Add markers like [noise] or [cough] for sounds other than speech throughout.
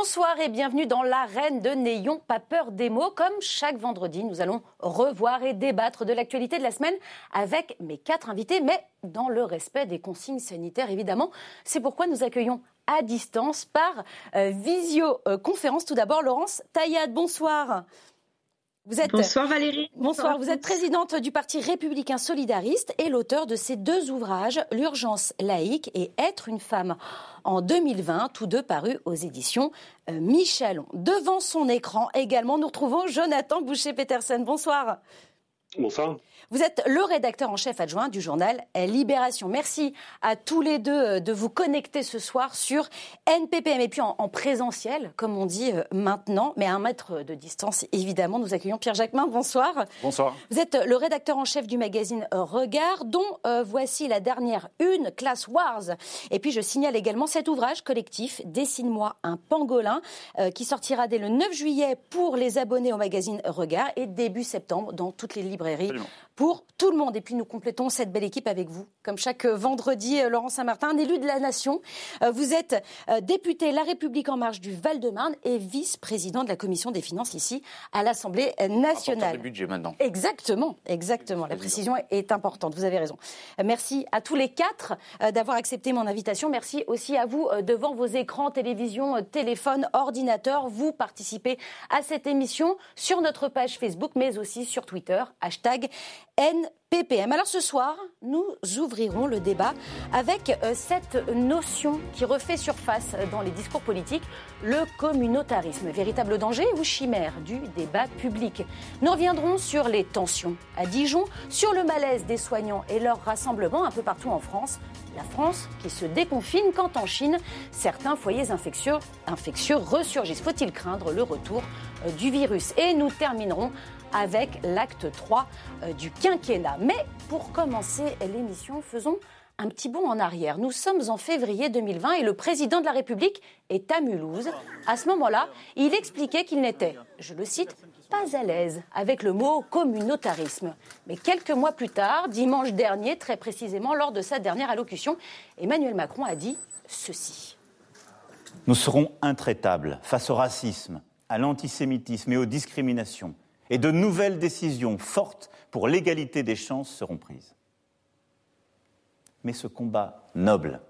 Bonsoir et bienvenue dans l'arène de N'ayons pas peur des mots. Comme chaque vendredi, nous allons revoir et débattre de l'actualité de la semaine avec mes quatre invités, mais dans le respect des consignes sanitaires évidemment. C'est pourquoi nous accueillons à distance par euh, visioconférence. Tout d'abord, Laurence Taillade, bonsoir. Bonsoir Valérie. Bonsoir. Vous êtes présidente du Parti républicain solidariste et l'auteur de ces deux ouvrages, L'urgence laïque et Être une femme en 2020, tous deux parus aux éditions euh, Michelon. Devant son écran également, nous retrouvons Jonathan Boucher-Petersen. Bonsoir. Bonsoir. Vous êtes le rédacteur en chef adjoint du journal Libération. Merci à tous les deux euh, de vous connecter ce soir sur NPPM et puis en, présentiel, comme on dit euh, maintenant, mais à un mètre de distance, évidemment. Nous accueillons Pierre Jacquemin. Bonsoir. Bonsoir. Vous êtes le rédacteur en chef du magazine Regard, dont euh, voici la dernière une, Class Wars. Et puis je signale également cet ouvrage collectif, Dessine-moi un pangolin, qui sortira dès le 9 juillet pour les abonnés au magazine Regard et début septembre dans toutes les librairies pour tout le monde. Et puis nous complétons cette belle équipe avec vous. Comme chaque vendredi, euh, Laurent Saint-Martin, un élu de la nation. Euh, vous êtes euh, député La République en marche du Val-de-Marne et vice-président de la commission des finances ici à l'Assemblée nationale. Le budget maintenant. Exactement, exactement. La précision est importante. Vous avez raison. Merci à tous les quatre d'avoir accepté mon invitation. Merci aussi à vous devant vos écrans, télévision, téléphone, ordinateur. Vous participez à cette émission sur notre page Facebook, mais aussi sur Twitter. Hashtag NPPM. Alors ce soir, nous ouvrirons le débat avec euh, cette notion qui refait surface dans les discours politiques, le communautarisme. Véritable danger ou chimère du débat public? Nous reviendrons sur les tensions à Dijon, sur le malaise des soignants et leur rassemblement un peu partout en France. La France qui se déconfine quand en Chine, certains foyers infectieux, infectieux ressurgissent. Faut-il craindre le retour euh, du virus? Et nous terminerons avec l'acte 3 euh, du quinquennat. Mais pour commencer l'émission, faisons un petit bond en arrière. Nous sommes en février 2020 et le président de la République est à Mulhouse. À ce moment-là, il expliquait qu'il n'était, je le cite, pas à l'aise avec le mot communautarisme. Mais quelques mois plus tard, dimanche dernier, très précisément lors de sa dernière allocution, Emmanuel Macron a dit ceci. Nous serons intraitables face au racisme, à l'antisémitisme et aux discriminations et de nouvelles décisions fortes pour l'égalité des chances seront prises. Mais ce combat noble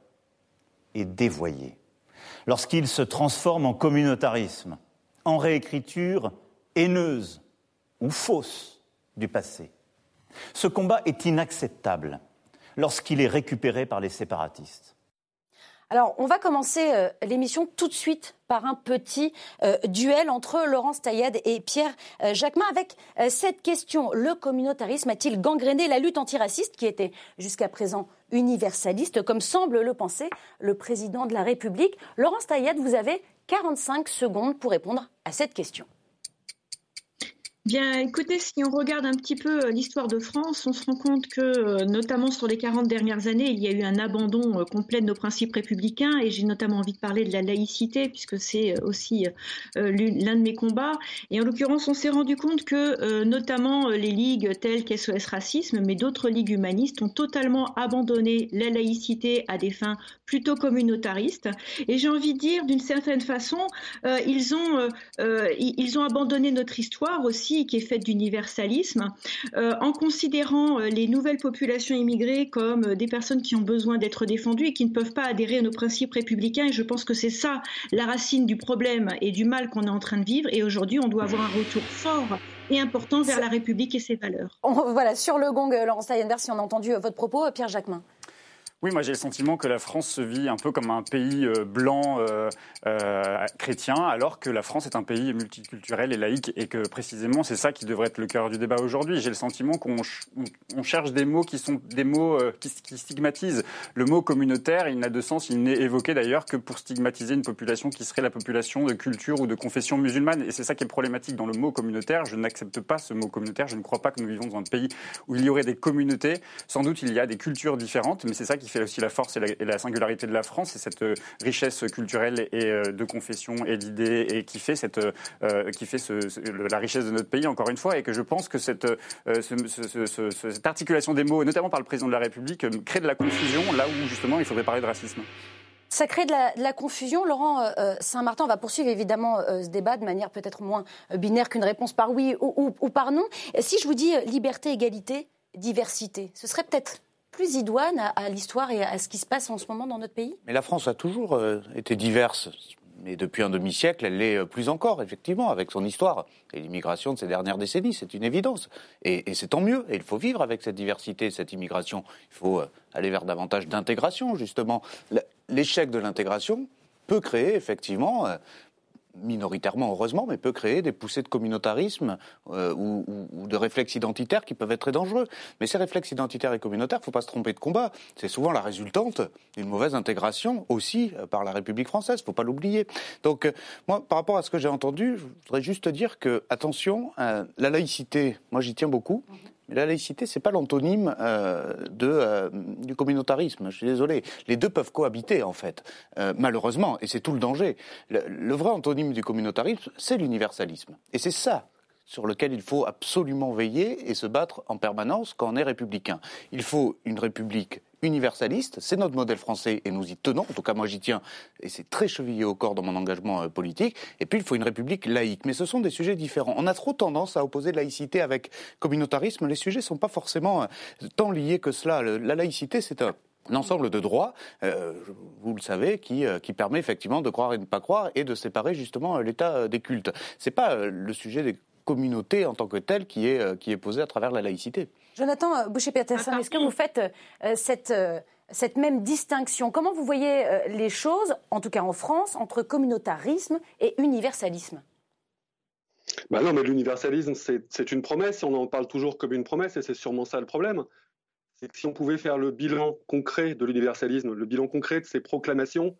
est dévoyé lorsqu'il se transforme en communautarisme, en réécriture haineuse ou fausse du passé. Ce combat est inacceptable lorsqu'il est récupéré par les séparatistes. Alors, on va commencer euh, l'émission tout de suite par un petit euh, duel entre Laurence Taillade et Pierre euh, Jacquemin avec cette question. Le communautarisme a-t-il gangréné la lutte antiraciste qui était jusqu'à présent universaliste, comme semble le penser le président de la République? Laurence Taillade, vous avez 45 secondes pour répondre à cette question. Bien, écoutez, si on regarde un petit peu euh, l'histoire de France, on se rend compte que, euh, notamment sur les 40 dernières années, il y a eu un abandon euh, complet de nos principes républicains, et j'ai notamment envie de parler de la laïcité, puisque c'est aussi l'un de mes combats. Et en l'occurrence, on s'est rendu compte que, notamment, les ligues telles qu'SOS Racisme, mais d'autres ligues humanistes, ont totalement abandonné la laïcité à des fins plutôt communautaristes. Et j'ai envie de dire, d'une certaine façon, ils, ont, ils ont abandonné notre histoire aussi qui est faite d'universalisme, euh, en considérant euh, les nouvelles populations immigrées comme euh, des personnes qui ont besoin d'être défendues et qui ne peuvent pas adhérer à nos principes républicains. Et je pense que c'est ça la racine du problème et du mal qu'on est en train de vivre. Et aujourd'hui, on doit avoir un retour fort et important vers la République et ses valeurs. voilà, sur le gong, Laurence Tayenberg, si on a entendu votre propos, Pierre Jacquemin. Oui, moi j'ai le sentiment que la France se vit un peu comme un pays euh, blanc euh, euh, chrétien, alors que la France est un pays multiculturel et laïque, et que précisément c'est ça qui devrait être le cœur du débat aujourd'hui. J'ai le sentiment qu'on on cherche des mots qui sont des mots qui, qui, stigmatisent. Le mot communautaire, il n'a de sens, il n'est évoqué d'ailleurs que pour stigmatiser une population qui serait la population de culture ou de confession musulmane, et c'est ça qui est problématique dans le mot communautaire. Je n'accepte pas ce mot communautaire. Je ne crois pas que nous vivons dans un pays où il y aurait des communautés. Sans doute il y a des cultures différentes, mais c'est ça qui qui fait aussi la force et la, singularité de la France, c'est cette euh, richesse culturelle et euh, de confession et d'idées et qui fait euh, la richesse de notre pays encore une fois et que je pense que cette, articulation des mots, notamment par le président de la République, crée de la confusion là où justement il faudrait parler de racisme. Ça crée de la, confusion. Laurent Saint-Martin, va poursuivre évidemment ce débat de manière peut-être moins binaire qu'une réponse par oui ou, par non. Si je vous dis liberté, égalité, diversité, ce serait peut-être plus idoine à, l'histoire et à ce qui se passe en ce moment dans notre pays? Mais la France a toujours euh, été diverse. Mais depuis un demi-siècle, elle l'est euh, plus encore, effectivement, avec son histoire et l'immigration de ces dernières décennies. C'est une évidence. Et, c'est tant mieux. Et il faut vivre avec cette diversité, cette immigration. Il faut euh, aller vers davantage d'intégration, justement. L'échec de l'intégration peut créer, effectivement, minoritairement heureusement, mais peut créer des poussées de communautarisme euh, ou, de réflexes identitaires qui peuvent être très dangereux. Mais ces réflexes identitaires et communautaires, ne faut pas se tromper de combat. C'est souvent la résultante d'une mauvaise intégration aussi euh, par la République française, il ne faut pas l'oublier. Donc euh, moi, par rapport à ce que j'ai entendu, je voudrais juste dire que, attention, la laïcité, moi j'y tiens beaucoup, la laïcité, c'est pas l'antonyme euh, de, euh, du communautarisme. Je suis désolé. Les deux peuvent cohabiter, en fait, euh, malheureusement, et c'est tout le danger. le vrai antonyme du communautarisme, c'est l'universalisme. Et c'est ça sur lequel il faut absolument veiller et se battre en permanence quand on est républicain. Il faut une république universaliste, c'est notre modèle français et nous y tenons, en tout cas moi j'y tiens et c'est très chevillé au corps dans mon engagement euh, politique, et puis il faut une république laïque, mais ce sont des sujets différents. On a trop tendance à opposer laïcité avec communautarisme, les sujets ne sont pas forcément euh, tant liés que cela. La laïcité c'est un ensemble de droits, euh, vous le savez, qui, permet effectivement de croire et de ne pas croire et de séparer justement l'État des cultes. C'est pas le sujet des communauté en tant que telle qui est, euh, qui est posée à travers la laïcité. Jonathan euh, Boucher-Peterson, est-ce que vous faites euh, cette, cette même distinction? Comment vous voyez les choses, en tout cas en France, entre communautarisme et universalisme? Bah non, mais l'universalisme, c'est une promesse, on en parle toujours comme une promesse, et c'est sûrement ça le problème. C'est que si on pouvait faire le bilan concret de l'universalisme, le bilan concret de ces proclamations,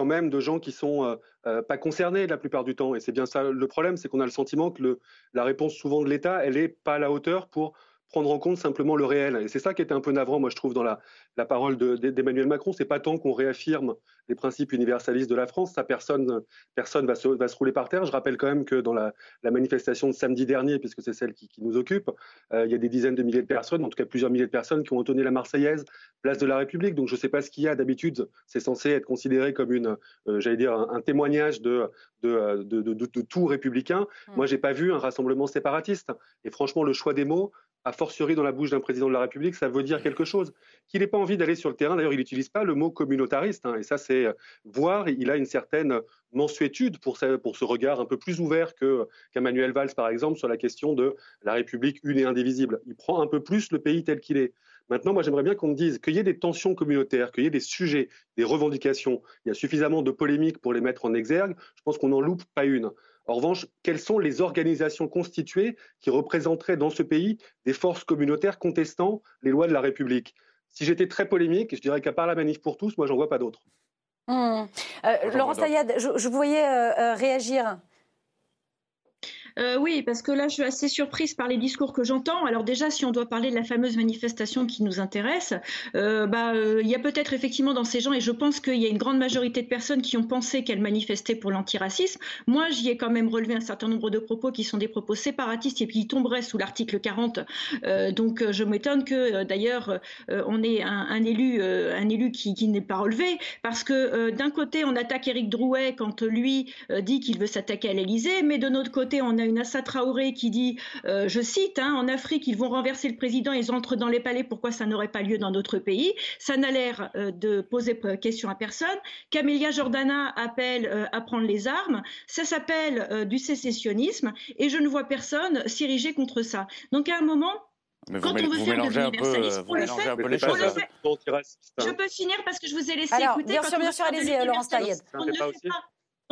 quand même de gens qui sont euh, euh, pas concernés la plupart du temps. Et c'est bien ça le problème, c'est qu'on a le sentiment que la réponse souvent de l'État, elle n'est pas à la hauteur pour prendre en compte simplement le réel. Et c'est ça qui était un peu navrant, moi je trouve, dans la, la parole d'Emmanuel Macron. C'est pas tant qu'on réaffirme les principes universalistes de la France, ça personne, personne va se, va se rouler par terre. Je rappelle quand même que dans la, la manifestation de samedi dernier, puisque c'est celle qui, qui, nous occupe, euh, il y a des dizaines de milliers de personnes, en tout cas plusieurs milliers de personnes, qui ont entonné la Marseillaise, place de la République. Donc je ne sais pas ce qu'il y a d'habitude. C'est censé être considéré comme une, euh, j'allais dire, un, témoignage de de, de, de, de, tout républicain. Mmh. Moi, j'ai pas vu un rassemblement séparatiste. Et franchement, le choix des mots, a fortiori dans la bouche d'un président de la République, ça veut dire quelque chose. Qu'il n'ait pas envie d'aller sur le terrain, d'ailleurs, il n'utilise pas le mot communautariste, hein, et ça, c'est euh, voir, il a une certaine mensuétude pour, pour ce regard un peu plus ouvert qu'Emmanuel Valls, par exemple, sur la question de la République une et indivisible. Il prend un peu plus le pays tel qu'il est. Maintenant, moi, j'aimerais bien qu'on me dise qu'il y ait des tensions communautaires, qu'il y ait des sujets, des revendications. Il y a suffisamment de polémiques pour les mettre en exergue. Je pense qu'on n'en loupe pas une. En revanche, quelles sont les organisations constituées qui représenteraient dans ce pays des forces communautaires contestant les lois de la République? Si j'étais très polémique, je dirais qu'à part la manif pour tous, moi, j'en vois pas d'autres. Mmh. Euh, Laurent Sayad, je, vous voyais euh, euh, réagir. Euh, oui, parce que là, je suis assez surprise par les discours que j'entends. Alors déjà, si on doit parler de la fameuse manifestation qui nous intéresse, euh, bah, euh, il y a peut-être effectivement dans ces gens, et je pense qu'il y a une grande majorité de personnes qui ont pensé qu'elles manifestaient pour l'antiracisme. Moi, j'y ai quand même relevé un certain nombre de propos qui sont des propos séparatistes et qui tomberaient sous l'article 40. donc, je m'étonne que d'ailleurs, on ait un, élu, un élu qui, qui n'est pas relevé, parce que d'un côté, on attaque Éric Drouet quand lui dit qu'il veut s'attaquer à l'Élysée, mais de notre côté, on a une Assa Traoré qui dit, euh, je cite, hein, en Afrique, ils vont renverser le président, ils entrent dans les palais, pourquoi ça n'aurait pas lieu dans notre pays? Ça n'a l'air euh, de poser question à personne. Camélia Jordana appelle euh, à prendre les armes. Ça s'appelle du sécessionnisme et je ne vois personne s'ériger contre ça. Donc à un moment, quand on veut faire de l'universalisme, on le fait. Je peux finir parce que je vous ai laissé écouter. Bien sûr, bien sûr, allez-y, Laurence On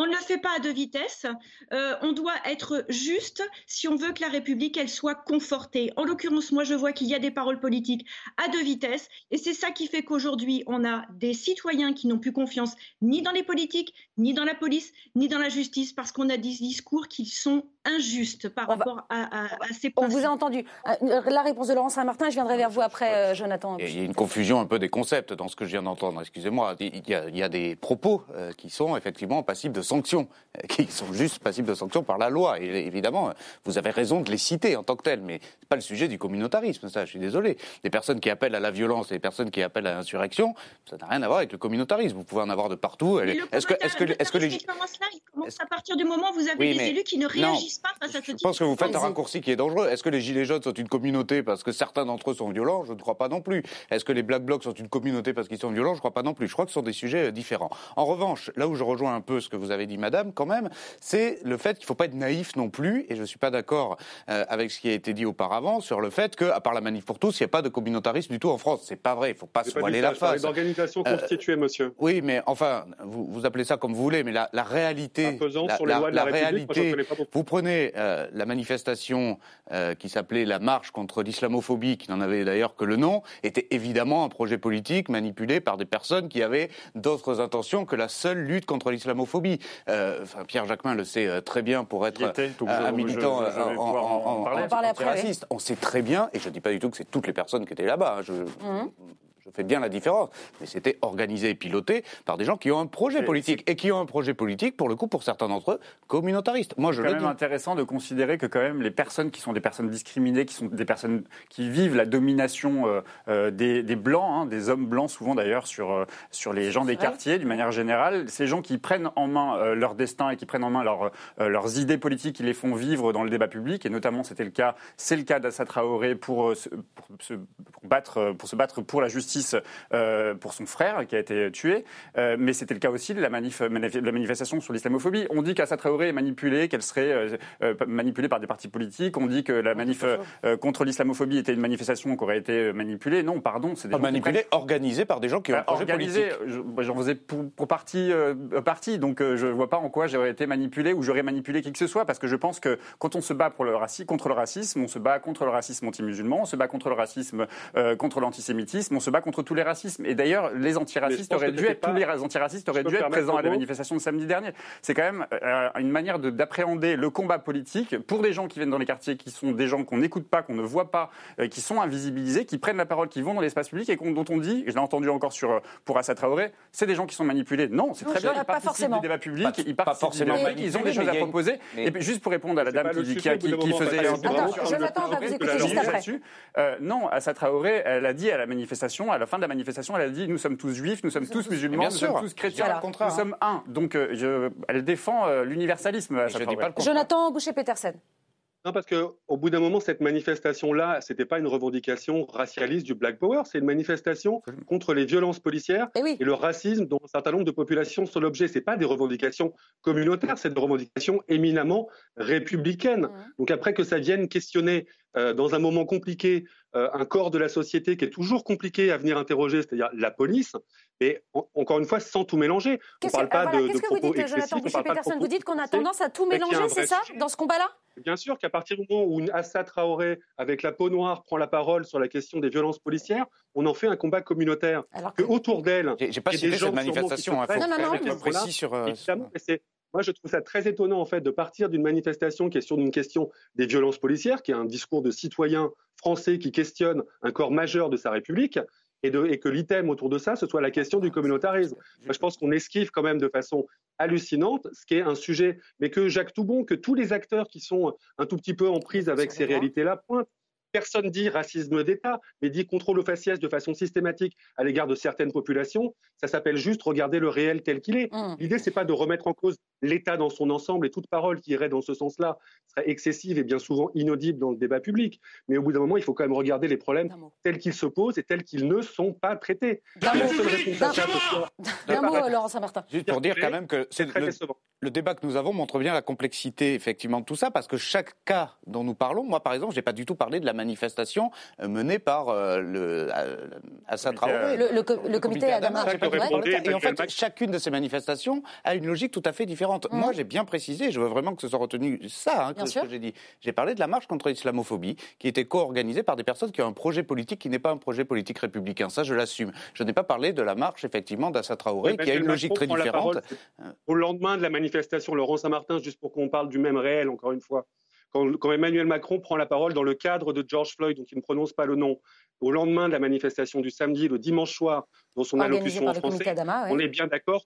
On ne le fait pas à deux vitesses. Euh, on doit être juste si on veut que la République, elle soit confortée. En l'occurrence, moi, je vois qu'il y a des paroles politiques à deux vitesses. Et c'est ça qui fait qu'aujourd'hui, on a des citoyens qui n'ont plus confiance ni dans les politiques, ni dans la police, ni dans la justice, parce qu'on a des discours qui sont injuste par rapport à, ces On vous a entendu. Euh, la réponse de Laurent Saint-Martin, je viendrai vers vous après, euh, Jonathan. Il y a une confusion un peu des concepts dans ce que je viens d'entendre. Excusez-moi. Il y, a, des propos euh, qui sont effectivement passibles de sanctions, qui sont juste passibles de sanctions par la loi. Et évidemment, vous avez raison de les citer en tant que tels, mais c'est pas le sujet du communautarisme. Ça, je suis désolé. Les personnes qui appellent à la violence, les personnes qui appellent à l'insurrection, ça n'a rien à voir avec le communautarisme. Vous pouvez en avoir de partout. Est-ce que, est-ce que, est-ce que les... il commence à partir du moment où vous avez des élus qui ne réagissent pas face à ce Je pense que vous faites un raccourci qui est dangereux. Est-ce que les Gilets jaunes sont une communauté parce que certains d'entre eux sont violents Je ne crois pas non plus. Est-ce que les Black Blocs sont une communauté parce qu'ils sont violents Je ne crois pas non plus. Je crois que ce sont des sujets euh, différents. En revanche, là où je rejoins un peu ce que vous avez dit, madame, quand même, c'est le fait qu'il ne faut pas être naïf non plus, et je ne suis pas d'accord euh, avec ce qui a été dit auparavant sur le fait qu'à part la manif pour tous, il n'y a pas de communautarisme du tout en France. C'est pas vrai. Il ne faut pas se voiler la face. d'organisation euh, constituée, monsieur. Oui, mais enfin, vous, vous, appelez ça comme vous voulez, mais la, la réalité, la, la, réalité, vous prenez la manifestation qui s'appelait la marche contre l'islamophobie, qui n'en avait d'ailleurs que le nom, était évidemment un projet politique manipulé par des personnes qui avaient d'autres intentions que la seule lutte contre l'islamophobie. Euh, enfin, Pierre Jacquemin le sait euh, très bien pour être un militant en, raciste. On sait très bien, et je ne dis pas du tout que c'est toutes les personnes qui étaient là-bas. Hein, je, mmh je fais bien la différence. Mais c'était organisé et piloté par des gens qui ont un projet politique et qui ont un projet politique, pour le coup, pour certains d'entre eux, communautariste. Moi, je C'est quand même intéressant de considérer que quand même les personnes qui sont des personnes discriminées, qui sont des personnes qui vivent la domination euh, euh, des, blancs, hein, des hommes blancs souvent d'ailleurs sur euh, sur les gens des quartiers, d'une manière générale, ces gens qui prennent en main leur destin et qui prennent en main leur, leurs idées politiques, qui les font vivre dans le débat public. Et notamment, c'était le cas, c'est le cas d'Assa Traoré pour, pour, se, battre pour se battre pour la justice euh, pour son frère qui a été tué, euh, mais c'était le cas aussi de la, manif, la manifestation sur l'islamophobie. On dit qu'Assa Traoré est manipulée, qu'elle serait euh, manipulée par des partis politiques. On dit que la manif contre l'islamophobie était une manifestation qui aurait été manipulée. Non, pardon, c'est des manipulée, organisée par des gens qui ont un projet organisée, J'en faisais pour, pour partie, partie, donc je ne vois pas en quoi j'aurais été manipulé ou j'aurais manipulé qui que ce soit, parce que je pense que quand on se bat pour le racisme, contre le racisme, on se bat contre le racisme anti-musulman, on se bat contre le racisme, contre l'antisémitisme, on se bat contre tous les racismes. Et d'ailleurs, les antiracistes auraient dû être, tous les antiracistes auraient dû être présents à la manifestation de samedi dernier. C'est quand même euh, une manière d'appréhender le combat politique pour des gens qui viennent dans les quartiers, qui sont des gens qu'on n'écoute pas, qu'on ne voit pas, euh, qui sont invisibilisés, qui prennent la parole, qui vont dans l'espace public et dont on dit, et je l'ai entendu encore sur, euh, pour Assa Traoré, c'est des gens qui sont manipulés. Non, c'est très bien, ils participent forcément. du débat public, ils participent forcément du débat ils ont des choses à proposer. Et puis juste pour répondre à la dame qui, qui, qui, faisait un Non, Assa Traoré, elle a dit à la manifestation, à la fin de la manifestation, elle a dit nous sommes tous juifs, nous sommes tous musulmans, nous sommes tous chrétiens, nous sommes un. Donc euh, elle défend euh, l'universalisme. Jonathan Boucher-Petersen. Non, parce qu'au bout d'un moment, cette manifestation-là, ce n'était pas une revendication racialiste du Black Power, c'est une manifestation contre les violences policières eh et, le racisme dont un certain nombre de populations sont l'objet. Ce pas des revendications communautaires, c'est des revendications éminemment républicaines. Mmh. Donc après que ça vienne questionner euh, dans un moment compliqué euh, un corps de la société qui est toujours compliqué à venir interroger, c'est-à-dire la police, et encore une fois, sans tout mélanger. On ne parle pas de, de propos vous dites, Jonathan Boucher-Peterson Vous dites qu'on a tendance à tout mélanger, c'est ça, dans ce combat-là? Bien sûr qu'à partir du moment où une Assa Traoré, avec la peau noire, prend la parole sur la question des violences policières, on en fait un combat communautaire. Alors que, autour d'elle, j'ai pas cité cette manifestation. Hein, non, non, non, précis sur. Euh, moi, je trouve ça très étonnant en fait de partir d'une manifestation qui est sur une question des violences policières, qui est un discours de citoyens français qui questionne un corps majeur de sa République, et, de, et que l'item autour de ça, ce soit la question du communautarisme. Moi, je pense qu'on esquive quand même de façon hallucinante, ce qui est un sujet, mais que Jacques Toubon, que tous les acteurs qui sont un tout petit peu en prise avec ces réalités-là pointent. Personne dit racisme d'État, mais dit contrôle aux faciès de façon systématique à l'égard de certaines populations. Ça s'appelle juste regarder le réel tel qu'il est. Mmh. L'idée, c'est pas de remettre en cause l'État dans son ensemble et toute parole qui irait dans ce sens-là serait excessive et bien souvent inaudible dans le débat public. Mais au bout d'un moment, il faut quand même regarder les problèmes tels qu'ils se posent et tels qu'ils ne sont pas traités. D'un mot, Laurent Saint-Martin. Juste pour dire quand même que c'est le, le, débat que nous avons montre bien la complexité effectivement de tout ça, parce que chaque cas dont nous parlons, moi par exemple, je n'ai pas du tout parlé de la manifestation euh, menée par euh, le Assad Traoré. Le, le, le, comité Adama. Et en fait, chacune de ces manifestations a une logique tout à fait différente. Mmh. Moi, j'ai bien précisé, je veux vraiment que ce soit retenu ça, hein, que, ce que j'ai dit. J'ai parlé de la marche contre l'islamophobie, qui était co-organisée par des personnes qui ont un projet politique qui n'est pas un projet politique républicain. Ça, je l'assume. Je n'ai pas parlé de la marche, effectivement, d'Assa Traoré, qui a une logique très différente. au lendemain de la manifestation, manifestation Laurent Saint-Martin, juste pour qu'on parle du même réel, encore une fois. Quand, Emmanuel Macron prend la parole dans le cadre de George Floyd, dont il ne prononce pas le nom, au lendemain de la manifestation du samedi, le dimanche soir, dans son allocution en français, on est bien d'accord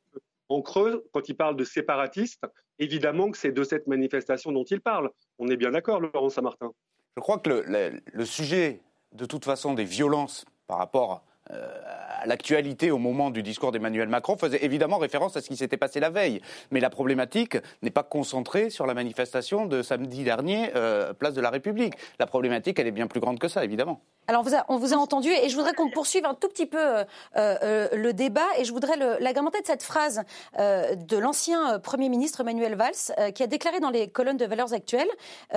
qu'en creux, quand il parle de séparatistes, évidemment que c'est de cette manifestation dont il parle. On est bien d'accord, Laurent Saint-Martin. Je crois que le, le, sujet, de toute façon, des violences par rapport euh, à l'actualité au moment du discours d'Emmanuel Macron faisait évidemment référence à ce qui s'était passé la veille. Mais la problématique n'est pas concentrée sur la manifestation de samedi dernier, euh, place de la République. La problématique, elle est bien plus grande que ça, évidemment. Alors, on vous a, entendu et je voudrais qu'on poursuive un tout petit peu euh, euh, le débat et je voudrais l'agrémenter de cette phrase euh, de l'ancien Premier ministre Emmanuel Valls qui a déclaré dans les colonnes de Valeurs Actuelles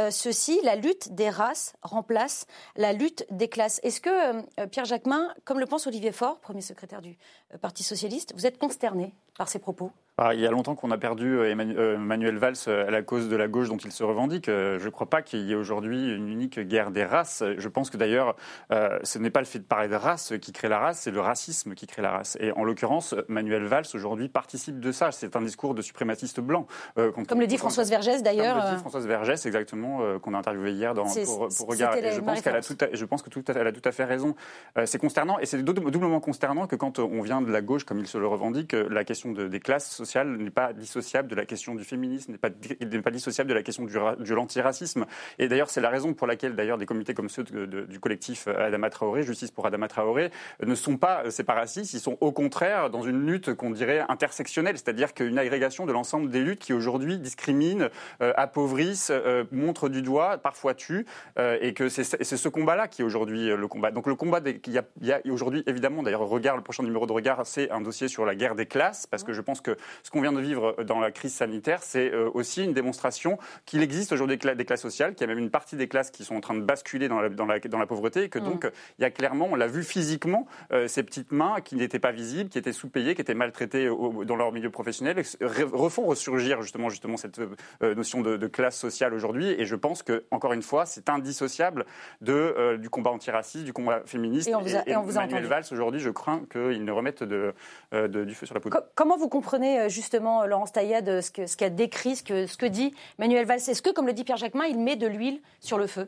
ceci la lutte des races remplace la lutte des classes. Est-ce que Pierre Jacquemin, comme le pense Olivier Faure, premier secrétaire du Parti socialiste, vous êtes consterné par ces propos? Ah, il y a longtemps qu'on a perdu euh, euh, Emmanuel Valls euh, à la cause de la gauche dont il se revendique. Je ne crois pas qu'il y ait aujourd'hui une unique guerre des races. Je pense que d'ailleurs, ce n'est pas le fait de parler de race qui crée la race, c'est le racisme qui crée la race. Et en l'occurrence, Manuel Valls aujourd'hui participe de ça. C'est un discours de suprématiste blanc. Comme le dit Françoise Vergès d'ailleurs. Comme le dit Françoise Vergès, exactement, qu'on a interviewé hier dans, pour, pour Regard. Et je pense, qu'elle a tout à, je pense que tout elle a tout à fait raison. c'est consternant et c'est doublement consternant que quand on vient de la gauche, comme il se le revendique, la question de, des classes sociales n'est pas dissociable de la question du féminisme, n'est pas, pas dissociable de la question du, de l'antiracisme. Et d'ailleurs, c'est la raison pour laquelle, d'ailleurs, des comités comme ceux du collectif Adama Traoré, Justice pour Adama Traoré, ne sont pas séparatistes, ils sont au contraire dans une lutte qu'on dirait intersectionnelle, c'est-à-dire qu'une agrégation de l'ensemble des luttes qui aujourd'hui discriminent, euh, appauvrissent, euh, montrent du doigt, parfois tuent, euh, et que c'est, ce combat-là qui est aujourd'hui le combat. Donc le combat, il y a aujourd'hui, évidemment, d'ailleurs, Regard, le prochain numéro de Regard, c'est un dossier sur la guerre des classes, parce que je pense que ce qu'on vient de vivre dans la crise sanitaire, c'est euh, aussi une démonstration qu'il existe aujourd'hui des classes sociales, qu'il y a même une partie des classes qui sont en train de basculer dans la, dans la, dans la pauvreté, et que mm. donc il y a clairement, on l'a vu physiquement, euh, ces petites mains qui n'étaient pas visibles, qui étaient sous-payées, qui étaient maltraitées dans leur milieu professionnel, refont ressurgir justement, justement cette euh, notion de, classe sociale aujourd'hui. Et je pense que, encore une fois, c'est indissociable de, du combat antiraciste, du combat féministe. Et, on vous a, et, Manuel Valls, aujourd'hui, je crains qu'il ne remette de, du feu sur la poudre. Comment vous comprenez justement Laurence Taillade, ce qu'a ce décrit, ce que, dit Manuel Valls. Est-ce que, comme le dit Pierre Jacquemin, il met de l'huile sur le feu?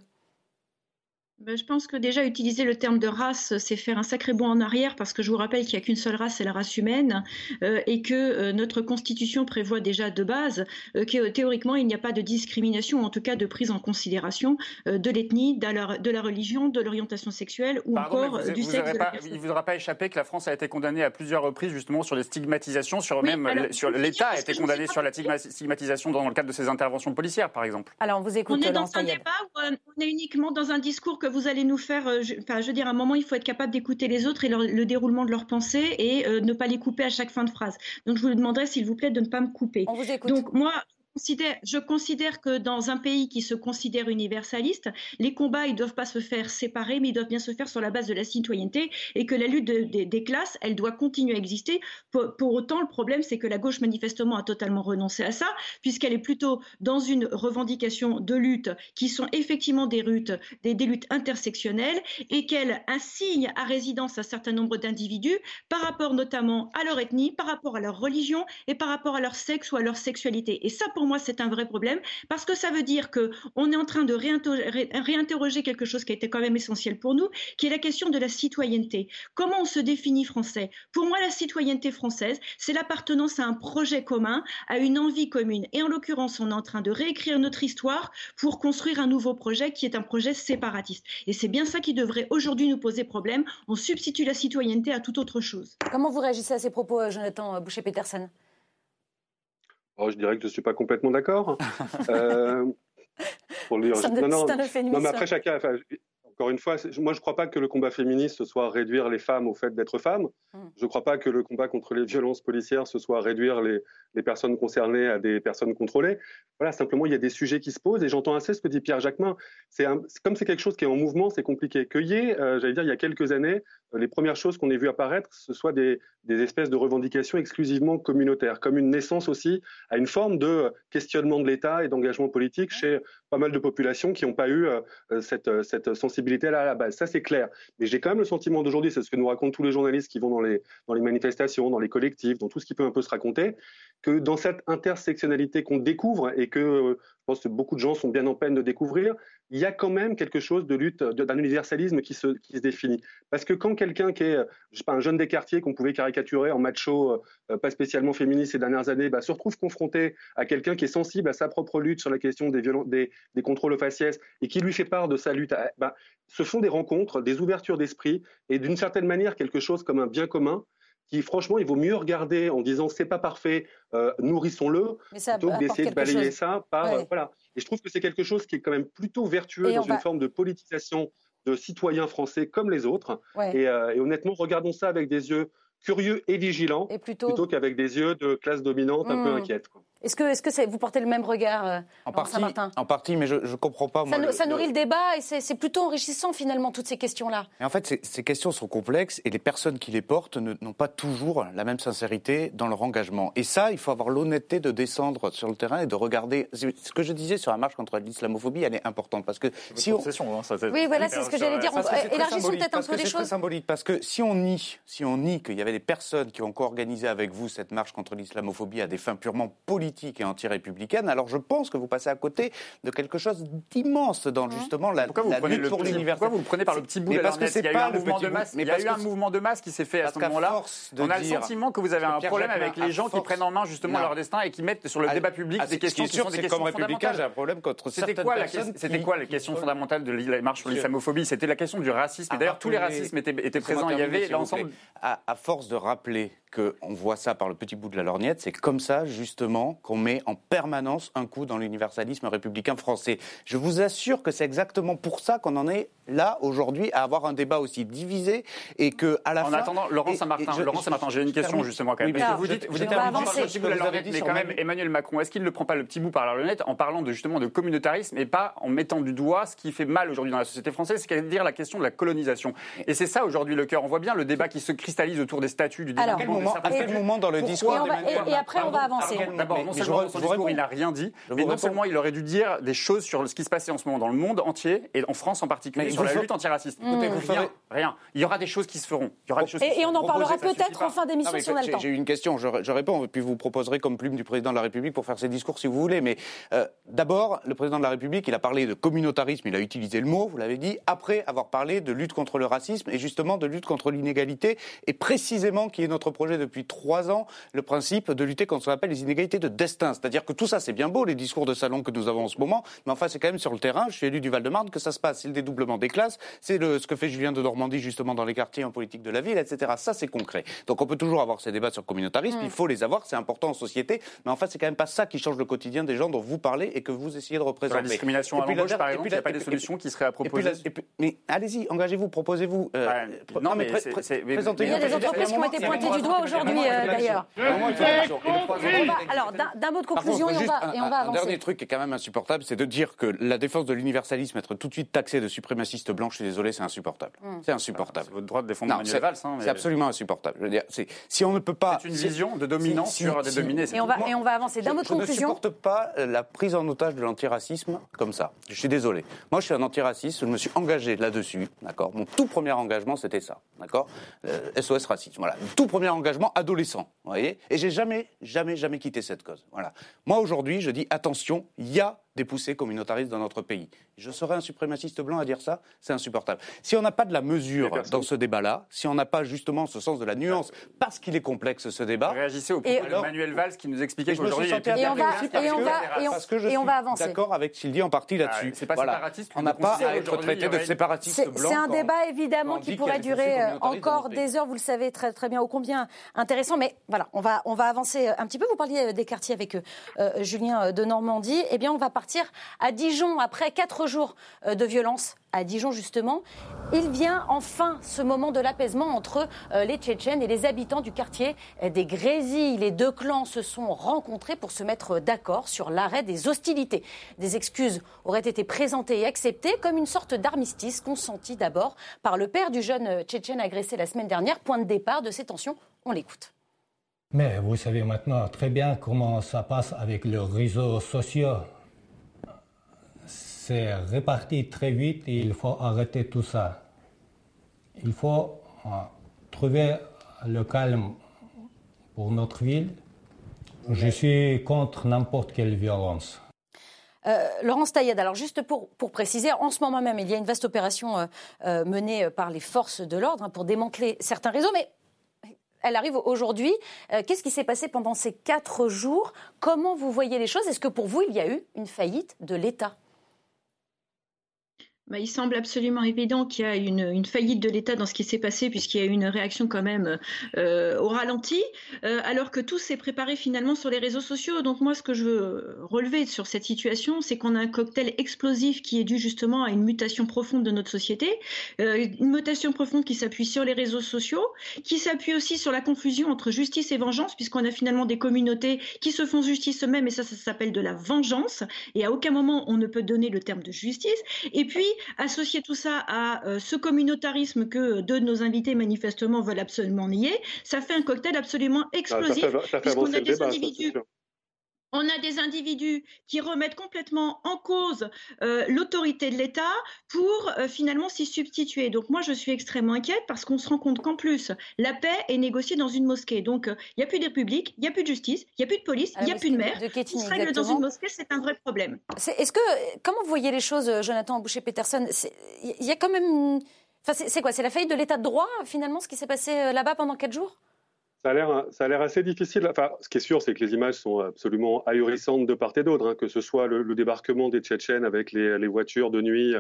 Je pense que déjà utiliser le terme de race, c'est faire un sacré bond en arrière parce que je vous rappelle qu'il n'y a qu'une seule race, c'est la race humaine, euh, et que euh, notre constitution prévoit déjà de base euh, que théoriquement il n'y a pas de discrimination, en tout cas de prise en considération de l'ethnie, de la, de la, religion, de l'orientation sexuelle ou encore du sexe. il ne vous aura pas échappé que la France a été condamnée à plusieurs reprises justement sur les stigmatisations, sur même sur l'État a été condamné sur la stigmatisation dans le cadre de ses interventions policières, par exemple. Alors on vous écoute. On est dans un débat où on est uniquement dans un discours que vous allez nous faire. Euh, je, enfin, je veux dire, à un moment, il faut être capable d'écouter les autres et le déroulement de leurs pensées et euh, ne pas les couper à chaque fin de phrase. Donc, je vous demanderai, s'il vous plaît, de ne pas me couper. On vous écoute. Donc, moi, je considère que dans un pays qui se considère universaliste, les combats, ils doivent pas se faire séparer, mais ils doivent bien se faire sur la base de la citoyenneté et que la lutte des classes, elle doit continuer à exister. Pour, autant, le problème, c'est que la gauche, manifestement, a totalement renoncé à ça, puisqu'elle est plutôt dans une revendication de lutte qui sont effectivement des luttes, des, luttes intersectionnelles et qu'elle assigne à résidence un certain nombre d'individus par rapport notamment à leur ethnie, par rapport à leur religion et par rapport à leur sexe ou à leur sexualité. Et ça, pour moi, c'est un vrai problème parce que ça veut dire qu'on est en train de réinterroger quelque chose qui a été quand même essentiel pour nous, qui est la question de la citoyenneté. Comment on se définit français? Pour moi, la citoyenneté française, c'est l'appartenance à un projet commun, à une envie commune. Et en l'occurrence, on est en train de réécrire notre histoire pour construire un nouveau projet qui est un projet séparatiste. Et c'est bien ça qui devrait aujourd'hui nous poser problème. On substitue la citoyenneté à toute autre chose. Comment vous réagissez à ces propos, euh, Jonathan Boucher-Peterson Oh, je dirais que je ne suis pas complètement d'accord. [laughs] euh, pour non, non, non, mais après chacun, encore une fois, moi je ne crois pas que le combat féministe ce soit réduire les femmes au fait d'être femmes. Hmm. Je ne crois pas que le combat contre les violences policières ce soit réduire les, les, personnes concernées à des personnes contrôlées. Voilà, simplement il y a des sujets qui se posent et j'entends assez ce que dit Pierre Jacquemin. C'est comme c'est quelque chose qui est en mouvement, c'est compliqué. Ait, euh, j'allais dire, il y a quelques années, les premières choses qu'on ait vues apparaître, ce soit des, des espèces de revendications exclusivement communautaires, comme une naissance aussi à une forme de questionnement de l'État et d'engagement politique chez pas mal de populations qui n'ont pas eu euh, cette, cette sensibilité-là à la base. Ça, c'est clair. Mais j'ai quand même le sentiment d'aujourd'hui, c'est ce que nous racontent tous les journalistes qui vont dans les, dans les manifestations, dans les collectifs, dans tout ce qui peut un peu se raconter, que dans cette intersectionnalité qu'on découvre et que euh, je pense que beaucoup de gens sont bien en peine de découvrir, il y a quand même quelque chose de lutte, d'un universalisme qui se, définit. Parce que quand quelqu'un qui est, je sais pas, un jeune des quartiers qu'on pouvait caricaturer en macho, euh, pas spécialement féministe ces dernières années, bah, se retrouve confronté à quelqu'un qui est sensible à sa propre lutte sur la question des, des, des contrôles aux faciès et qui lui fait part de sa lutte, bah, se font des rencontres, des ouvertures d'esprit et d'une certaine manière quelque chose comme un bien commun qui, franchement, il vaut mieux regarder en disant c'est pas parfait, euh, nourrissons-le, plutôt que d'essayer de balayer ça par. Euh, voilà. Et je trouve que c'est quelque chose qui est quand même plutôt vertueux dans une forme de politisation de citoyens français comme les autres. Et, euh, et, honnêtement, regardons ça avec des yeux curieux et vigilants, plutôt qu'avec des yeux de classe dominante un peu mmh. inquiète. Est-ce que, est-ce que vous portez le même regard euh, en partie, Saint-Martin En partie, mais je ne comprends pas. ça, ça nourrit le, débat et c'est plutôt enrichissant finalement toutes ces questions-là. En fait, ces, questions sont complexes et les personnes qui les portent n'ont pas toujours la même sincérité dans leur engagement. Et ça, il faut avoir l'honnêteté de descendre sur le terrain et de regarder. Ce que je disais sur la marche contre l'islamophobie, elle est importante parce que si on... Hein, ça, oui, voilà, c'est ce que j'allais dire. Élargissons peut-être un peu les choses. C'est symbolique parce que si on nie, si on nie qu'il y avait des personnes qui ont co-organisé avec vous cette marche contre l'islamophobie à des fins purement politiques et anti-républicaines alors je pense que vous passez à côté de quelque chose d'immense dans justement la, pourquoi vous lutte pour l'université. Pourquoi vous le prenez par le petit bout de la parce que Il y a eu un mouvement de masse. Il y a eu un mouvement de masse qui s'est fait à ce moment-là. On a le sentiment que vous avez un problème avec les gens qui prennent en main justement leur destin et qui mettent sur le débat public des questions qui sont des questions républicain, j'ai un problème contre C'était quoi la C'était quoi la question fondamentale de la marche sur l'islamophobie C'était la question du racisme. Et d'ailleurs, tous les racismes étaient présents. Il y avait l'ensemble. À force de rappeler qu'on voit ça par le petit bout de la lorgnette, c'est comme ça justement qu'on met en permanence un coup dans l'universalisme républicain français. Je vous assure que c'est exactement pour ça qu'on en est là aujourd'hui à avoir un débat aussi divisé et que à la en fin. En attendant, Laurent Saint-Martin, Laurent Saint-Martin, j'ai une question justement quand même. vous dites, vous dites mais quand même Emmanuel Macron, est-ce qu'il ne prend pas le petit bout par la lorgnette en parlant de justement de communautarisme et pas en mettant du doigt ce qui fait mal aujourd'hui dans la société française, c'est-à-dire la question de la colonisation? Et c'est ça aujourd'hui le cœur. On voit bien le débat qui se cristallise autour des statuts du développement à quel moment dans le discours et, après, on va avancer. D'abord, non seulement son discours, il n'a rien dit, mais non seulement il aurait dû dire des choses sur ce qui se passait en ce moment dans le monde entier et en France en particulier sur la lutte antiraciste. Rien, rien. Il y aura des choses qui se feront. Il y aura des choses et, on en parlera peut-être en fin d'émission si on a le temps. J'ai une question, je, réponds, puis vous proposerez comme plume du président de la République pour faire ses discours si vous voulez. Mais euh, d'abord, le président de la République, il a parlé de communautarisme, il a utilisé le mot, vous l'avez dit, après avoir parlé de lutte contre le racisme et justement de lutte contre l'inégalité, et précisément qui est notre projet depuis trois ans, le principe de lutter contre ce qu'on appelle les inégalités de destin. C'est-à-dire que tout ça, c'est bien beau, les discours de salon que nous avons en ce moment, mais enfin, c'est quand même sur le terrain, je suis élu du Val-de-Marne, que ça se passe. C'est le dédoublement des classes, c'est ce que fait Julien de Normandie justement dans les quartiers en politique de la ville, etc. Ça, c'est concret. Donc on peut toujours avoir ces débats sur le communautarisme, il faut les avoir, c'est important en société, mais en fait, c'est quand même pas ça qui change le quotidien des gens dont vous parlez et que vous essayez de représenter. la discrimination à l'embauche, par exemple, il n'y a pas des solutions qui seraient à proposer. mais allez-y, engagez-vous, proposez-vous. Euh, non, mais, présentez Il y a des entreprises qui ont été pointées du doigt aujourd'hui, euh, d'ailleurs. Alors, d'un mot de conclusion, et on va, et on va avancer. Un dernier truc qui est quand même insupportable, c'est de dire que la défense de l'universalisme, être tout de suite taxé de suprémaciste blanc, je suis désolé, c'est insupportable. Hmm. C'est insupportable. C'est votre droit de défendre Manuel Valls. Hein, c'est absolument insupportable. Je veux dire, si on ne peut pas. C'est une vision de dominance sur des dominés. Et on, va, et on va avancer. D'un mot de conclusion. Je ne supporte pas euh, la prise en otage de l'antiracisme comme ça. Je suis désolé. Moi, je suis un antiraciste, je me suis engagé là-dessus, d'accord? Mon tout premier engagement, c'était ça, d'accord? SOS euh, racisme, voilà. Tout premier engagement adolescent, voyez Et j'ai jamais, jamais, jamais quitté cette cause. Voilà. Moi, aujourd'hui, je dis attention, il y a des poussées communautaristes dans notre pays. Je serais un suprémaciste blanc à dire ça, c'est insupportable. Si on n'a pas de la mesure dans ce débat-là, si on n'a pas justement ce sens de la nuance, parce qu'il est complexe ce débat. Réagissez au propos de Manuel Valls qui nous expliquait qu'aujourd'hui a et on va, et on va, et on, parce que je suis d'accord avec dit en partie là-dessus. c'est pas séparatiste. On n'a pas à être traité de séparatiste blanc. C'est un débat évidemment qui pourrait durer euh, encore des heures, vous le savez très très bien, ô combien intéressant. Mais voilà, on va on va avancer un petit peu. Vous parliez des quartiers avec euh, Julien de Normandie. Eh bien, on va partir à Dijon après quatre jours euh, de violence à Dijon justement. Il vient enfin ce moment de l'apaisement entre euh, les Tchétchènes et les habitants du quartier des Grésilles. Les deux clans se sont rencontrés pour se mettre d'accord sur l'arrêt des hostilités. Des excuses auraient été présentées et acceptées comme une sorte d'armistice consenti d'abord par le père du jeune Tchétchène agressé la semaine dernière. Point de départ de ces tensions. On l'écoute. Mais vous savez maintenant très bien comment ça passe avec les réseaux sociaux c'est réparti très vite et il faut arrêter tout ça. Il faut euh, trouver le calme pour notre ville. Je suis contre n'importe quelle violence. Euh, Laurence Taillade, alors juste pour, pour, préciser, en ce moment même, il y a une vaste opération euh, menée par les forces de l'ordre hein, pour démanteler certains réseaux, mais elle arrive aujourd'hui. Qu'est-ce qui s'est passé pendant ces quatre jours? Comment vous voyez les choses? Est-ce que pour vous, il y a eu une faillite de l'État? Bah, il semble absolument évident qu'il y a une, une faillite de l'État dans ce qui s'est passé, puisqu'il y a eu une réaction quand même euh, au ralenti, euh, alors que tout s'est préparé finalement sur les réseaux sociaux. Donc moi, ce que je veux relever sur cette situation, c'est qu'on a un cocktail explosif qui est dû justement à une mutation profonde de notre société, euh, une mutation profonde qui s'appuie sur les réseaux sociaux, qui s'appuie aussi sur la confusion entre justice et vengeance, puisqu'on a finalement des communautés qui se font justice eux-mêmes, et ça, ça s'appelle de la vengeance, et à aucun moment on ne peut donner le terme de justice. Et puis, associer tout ça à euh, ce communautarisme que deux de nos invités manifestement veulent absolument nier, ça fait un cocktail absolument explosif. ça fait, débat, on a des individus qui remettent complètement en cause euh, l'autorité de l'État pour euh, finalement s'y substituer. Donc moi, je suis extrêmement inquiète parce qu'on se rend compte qu'en plus, la paix est négociée dans une mosquée. Donc il n'y a plus de république, il n'y a plus de justice, il n'y a plus de police, il n'y a plus de maire. De se règle dans une mosquée, c'est un vrai problème. Est-ce que, comment vous voyez les choses, Jonathan Boucher-Peterson? Il y a quand même... Enfin, c'est quoi? C'est la faillite de l'État de droit, finalement, ce qui s'est passé euh, là-bas pendant quatre jours? Ça a l'air assez difficile. Enfin, ce qui est sûr, c'est que les images sont absolument ahurissantes de part et d'autre, hein, que ce soit le, débarquement des Tchétchènes avec les, voitures de nuit,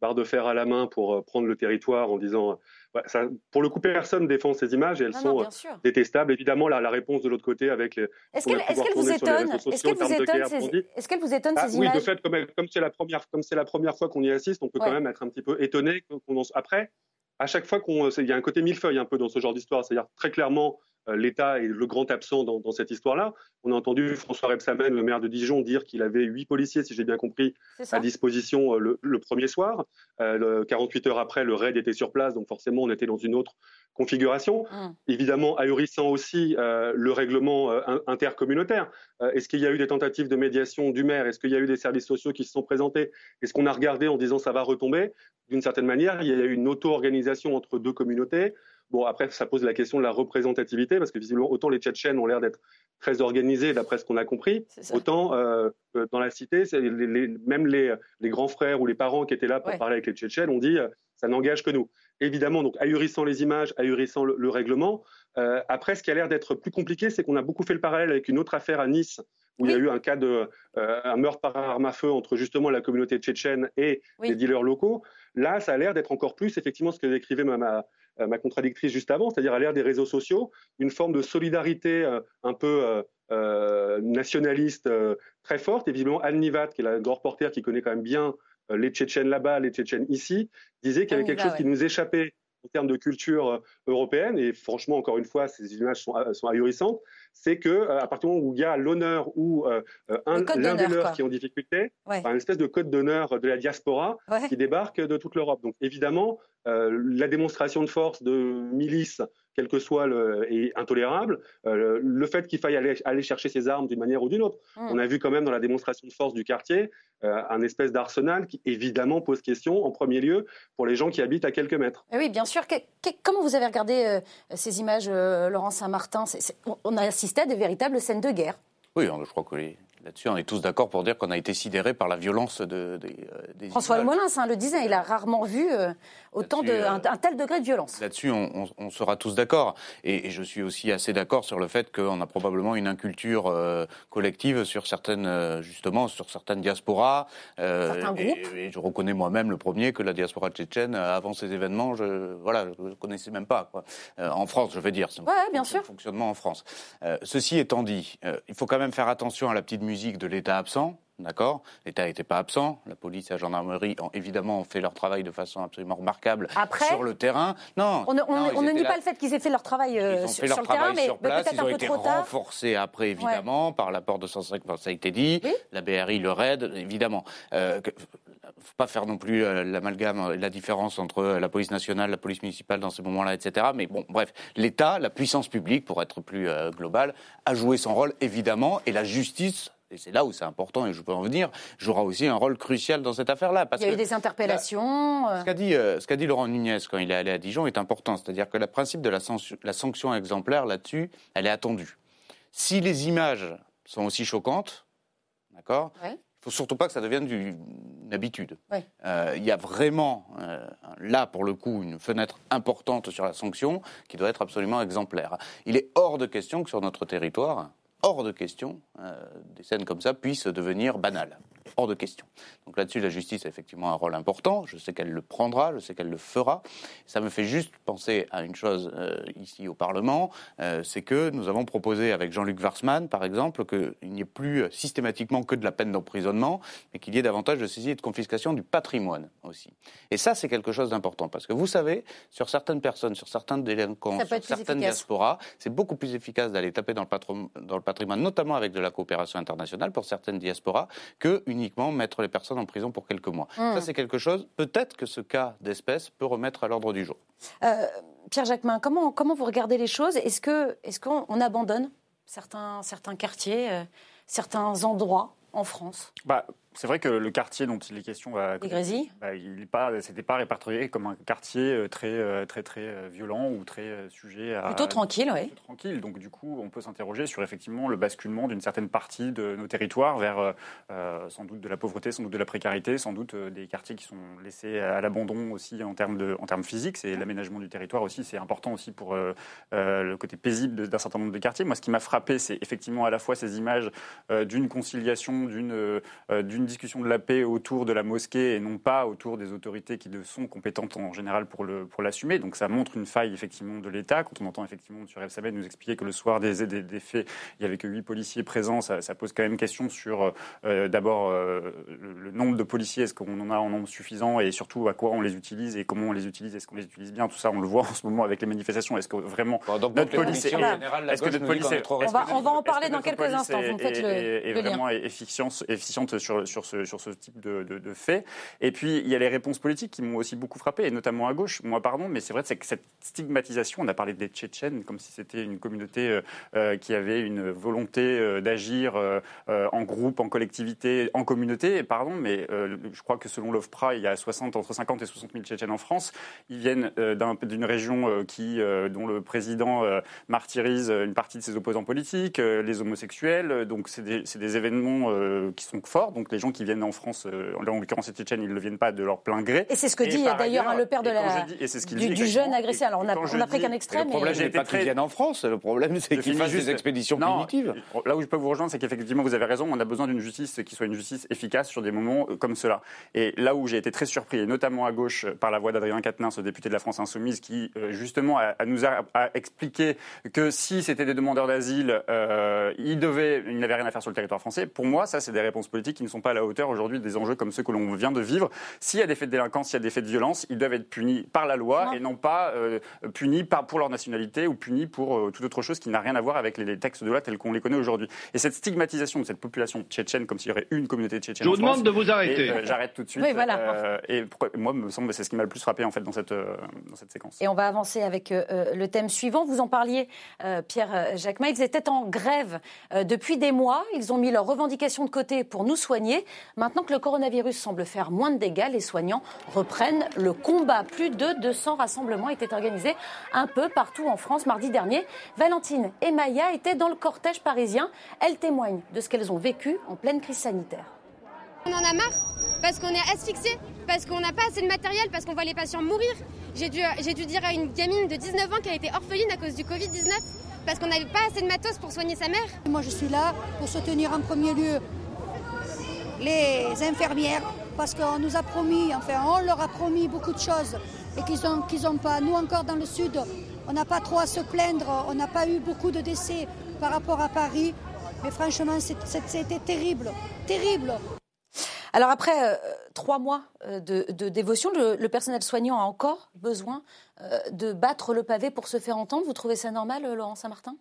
barre de fer à la main pour euh, prendre le territoire en disant. ça, pour le coup, personne défend ces images et elles sont détestables. Évidemment, la, la réponse de l'autre côté avec les. Est-ce qu'elles vous étonnent Est-ce qu'elles vous ces, est qu vous étonnent, ces oui, images Oui, de fait, comme c'est la première, comme c'est la première fois qu'on y assiste, on peut quand même être un petit peu étonné. Après, à chaque fois qu'on, il y a un côté millefeuille un peu dans ce genre d'histoire, c'est-à-dire très clairement euh, l'État est le grand absent dans, cette histoire-là. On a entendu François Rebsamen, le maire de Dijon, dire qu'il avait huit policiers, si j'ai bien compris, à disposition euh, le, premier soir. 48 euh, heures après, le raid était sur place, donc forcément, on était dans une autre configuration. Hum. Évidemment, ahurissant aussi le règlement intercommunautaire. Est-ce qu'il y a eu des tentatives de médiation du maire? Est-ce qu'il y a eu des services sociaux qui se sont présentés? Est-ce qu'on a regardé en disant ça va retomber? D'une certaine manière, il y a eu une auto-organisation entre deux communautés. Bon, après, ça pose la question de la représentativité, parce que visiblement, autant les Tchétchènes ont l'air d'être très organisés, d'après ce qu'on a compris, autant euh, dans la cité, même les, grands frères ou les parents qui étaient là pour parler avec les Tchétchènes ont dit euh, ça n'engage que nous. Évidemment, donc ahurissant les images, ahurissant le, règlement. Euh, après, ce qui a l'air d'être plus compliqué, c'est qu'on a beaucoup fait le parallèle avec une autre affaire à Nice, où il y a eu un cas de un meurtre par arme à feu entre justement la communauté tchétchène et les dealers locaux. Là, ça a l'air d'être encore plus effectivement ce que décrivait ma, euh, ma contradictrice juste avant, c'est-à-dire à, l'ère des réseaux sociaux, une forme de solidarité euh, un peu euh, nationaliste très forte. Et visiblement, Anne Nivat, qui est la grande reporter qui connaît quand même bien les Tchétchènes là-bas, les Tchétchènes ici, disait qu'il y avait quelque chose qui nous échappait en termes de culture européenne, et franchement, encore une fois, ces images sont, ahurissantes, c'est que à partir du moment où il y a l'honneur ou l'un des leurs qui est en difficulté, une espèce de code d'honneur de la diaspora qui débarque de toute l'Europe. Donc évidemment, euh, la démonstration de force de milices, quel que soit le, est intolérable. Euh, le fait qu'il faille aller, chercher ses armes d'une manière ou d'une autre. Hmm. On a vu quand même dans la démonstration de force du quartier euh, un espèce d'arsenal qui évidemment pose question en premier lieu pour les gens qui habitent à quelques mètres. Eh oui, bien sûr. comment vous avez regardé ces images, Laurent Saint-Martin? On a assisté à de véritables scènes de guerre. Oui, je crois que Là-dessus, on est tous d'accord pour dire qu'on a été sidéré par la violence de, euh, des François Molins hein, le disait, il a rarement vu euh, autant de, un, tel degré de violence. Là-dessus, on, sera tous d'accord. Et, je suis aussi assez d'accord sur le fait qu'on a probablement une inculture euh, collective sur certaines, justement, sur certaines diasporas. Certains groupes. Et, je reconnais moi-même le premier que la diaspora tchétchène, avant ces événements, je voilà, je ne connaissais même pas. Quoi. en France, je veux dire. Ouais, bien sûr. fonctionnement en France. ceci étant dit, il faut quand même faire attention à la petite musique de l'État absent. D'accord? L'État n'était pas absent. La police et la gendarmerie ont évidemment fait leur travail de façon absolument remarquable sur le terrain. Non, on, ne nie pas le fait qu'ils aient fait leur travail euh, sur, leur le terrain, mais ils ont été renforcés après, évidemment, par l'apport de 105, ça a été dit, la BRI, le RAID, évidemment. Euh, ne faut pas faire non plus euh, l'amalgame, la différence entre la police nationale, la police municipale dans ces moments-là, etc. Mais bon, bref, l'État, la puissance publique, pour être plus global, a joué son rôle, évidemment, et la justice et c'est là où c'est important, et je peux en venir, jouera aussi un rôle crucial dans cette affaire-là. il y a eu des interpellations. Euh. ce qu'a dit, euh, dit, Laurent Nunez quand il est allé à Dijon est important. C'est-à-dire que le principe de la, la sanction exemplaire là-dessus, elle est attendue. Si les images sont aussi choquantes. D'accord Ouais. Il ne faut surtout pas que ça devienne du- une habitude. Euh, il y a vraiment, euh, là, pour le coup, une fenêtre importante sur la sanction qui doit être absolument exemplaire. Il est hors de question que sur notre territoire, hors de question, euh, des scènes comme ça puissent devenir banales. Hors de question. Donc là-dessus, la justice a effectivement un rôle important. Je sais qu'elle le prendra, je sais qu'elle le fera. Ça me fait juste penser à une chose euh, ici au Parlement, euh, c'est que nous avons proposé avec Jean-Luc Warsmann, par exemple, qu'il n'y ait plus systématiquement que de la peine d'emprisonnement, mais qu'il y ait davantage de saisie et de confiscation du patrimoine aussi. Et ça, c'est quelque chose d'important, parce que vous savez, sur certaines personnes, sur certains délinquants, sur certaines diasporas, c'est beaucoup plus efficace d'aller taper dans le, patron- dans le patrimoine, notamment avec de la coopération internationale pour certaines diasporas, que uniquement mettre les personnes en prison pour quelques mois. Mmh. Ça, c'est quelque chose, peut-être que ce cas d'espèce peut remettre à l'ordre du jour. Euh, Pierre Jacquemin, comment, comment vous regardez les choses? Est-ce que est-ce qu'on on abandonne certains, certains quartiers, euh, certains endroits en France? Bah, c'est vrai que le quartier dont il est question, à bah, il n'est pas, c'était pas répertorié comme un quartier euh, très, euh, très, très euh, violent ou très sujet à Plutôt tranquille, oui. tranquille. Donc du coup, on peut s'interroger sur effectivement le basculement d'une certaine partie de nos territoires vers euh, sans doute de la pauvreté, sans doute de la précarité, sans doute des quartiers qui sont laissés à l'abandon aussi en termes de, en termes physiques. C'est l'aménagement du territoire aussi, c'est important aussi pour euh, euh, le côté paisible d'un certain nombre de quartiers. Moi, ce qui m'a frappé, c'est effectivement à la fois ces images d'une conciliation, d'une d'une discussion de la paix autour de la mosquée et non pas autour des autorités qui sont compétentes en général pour le pour l'assumer. Donc ça montre une faille effectivement de l'État. Quand on entend effectivement M. Rebsaben nous expliquer que le soir des, des, des faits, il y avait que huit policiers présents, ça, ça pose quand même question sur euh, d'abord euh, le, le nombre de policiers, est-ce qu'on en a en nombre suffisant et surtout à quoi on les utilise et comment on les utilise, est-ce qu'on les utilise bien? Tout ça, on le voit en ce moment avec les manifestations. Est-ce que vraiment donc, notre police est- en général, est-ce que notre police est trop est- On va- on va en parler dans quelques instants. Vous est- faites le- est- est le lien. vraiment efficiente, efficiente sur, sur, ce, sur ce type de, de, faits. Et puis, il y a les réponses politiques qui m'ont aussi beaucoup frappé, et notamment à gauche. Moi, pardon, mais c'est vrai que cette stigmatisation, on a parlé des Tchétchènes comme si c'était une communauté euh, euh, qui avait une volonté euh, d'agir en groupe, en collectivité, en communauté. Pardon, mais je crois que selon l'OFPRA, il y a 60, entre 50 et 60 000 Tchétchènes en France. Ils viennent d'un- d'une région qui, dont le président martyrise une partie de ses opposants politiques, les homosexuels. Donc, c'est des, des événements qui sont forts. Donc, les gens qui viennent en France, euh, en l'occurrence les Tchétchènes, ils ne le viennent pas de leur plein gré. Et c'est ce que Et dit d'ailleurs ailleurs, le père de la, dis- et du, dit du exactement, jeune agressé. Alors on a, on a pris qu'un Le extrait, mais problème, été pas qu'ils très- viennent en France. Le problème, c'est qu'ils fassent juste- des expéditions Non, punitives. Là où je peux vous rejoindre, c'est qu'effectivement, vous avez raison, on a besoin d'une justice qui soit une justice efficace sur des moments euh, comme cela. Et là où j'ai été très surpris, et notamment à gauche, euh, par la voix d'Adrien Quatennens, ce député de la France Insoumise, qui justement a, a nous a, a expliqué que si c'était des demandeurs d'asile, euh, ils devaient, ils n'avaient rien à faire sur le territoire français. Pour moi, ça, c'est des réponses politiques qui ne sont pas à la hauteur aujourd'hui des enjeux comme ceux que l'on vient de vivre. S'il y a des faits de délinquance, s'il y a des faits de violence, ils doivent être punis par la loi Non. et non pas euh, punis par, pour leur nationalité ou punis pour euh, toute autre chose qui n'a rien à voir avec les, les textes de loi tels qu'on les connaît aujourd'hui. Et cette stigmatisation de cette population tchétchène comme s'il y aurait une communauté tchétchène. Je vous demande de vous arrêter. euh, J'arrête tout de suite. Oui, voilà. Euh, et pourquoi- moi, me semble, c'est ce qui m'a le plus frappé en fait dans cette euh, dans cette séquence. Et on va avancer avec le thème suivant. Vous en parliez, euh, Pierre Jacquemin. Ils étaient en grève euh, depuis des mois. Ils ont mis leurs revendications de côté pour nous soigner. Maintenant que le coronavirus semble faire moins de dégâts, les soignants reprennent le combat. Plus de 200 rassemblements étaient organisés un peu partout en France mardi dernier. Valentine et Maya étaient dans le cortège parisien. Elles témoignent de ce qu'elles ont vécu en pleine crise sanitaire. On en a marre parce qu'on est asphyxié, parce qu'on n'a pas assez de matériel, parce qu'on voit les patients mourir. J'ai dû, j'ai dû dire à une gamine de 19 ans qu'elle était orpheline à cause du Covid-19 parce qu'on n'avait pas assez de matos pour soigner sa mère. Moi, je suis là pour soutenir en premier lieu les infirmières parce qu'on nous a promis, enfin, on leur a promis beaucoup de choses et qu'ils n'ont qu'ils ont pas. Nous, encore dans le Sud, on n'a pas trop à se plaindre, on n'a pas eu beaucoup de décès par rapport à Paris. Mais franchement, c'était terrible, terrible. Alors après euh, trois mois euh, de, dévotion, le, personnel soignant a encore besoin euh, de battre le pavé pour se faire entendre. Vous trouvez ça normal, Laurent Saint-Martin?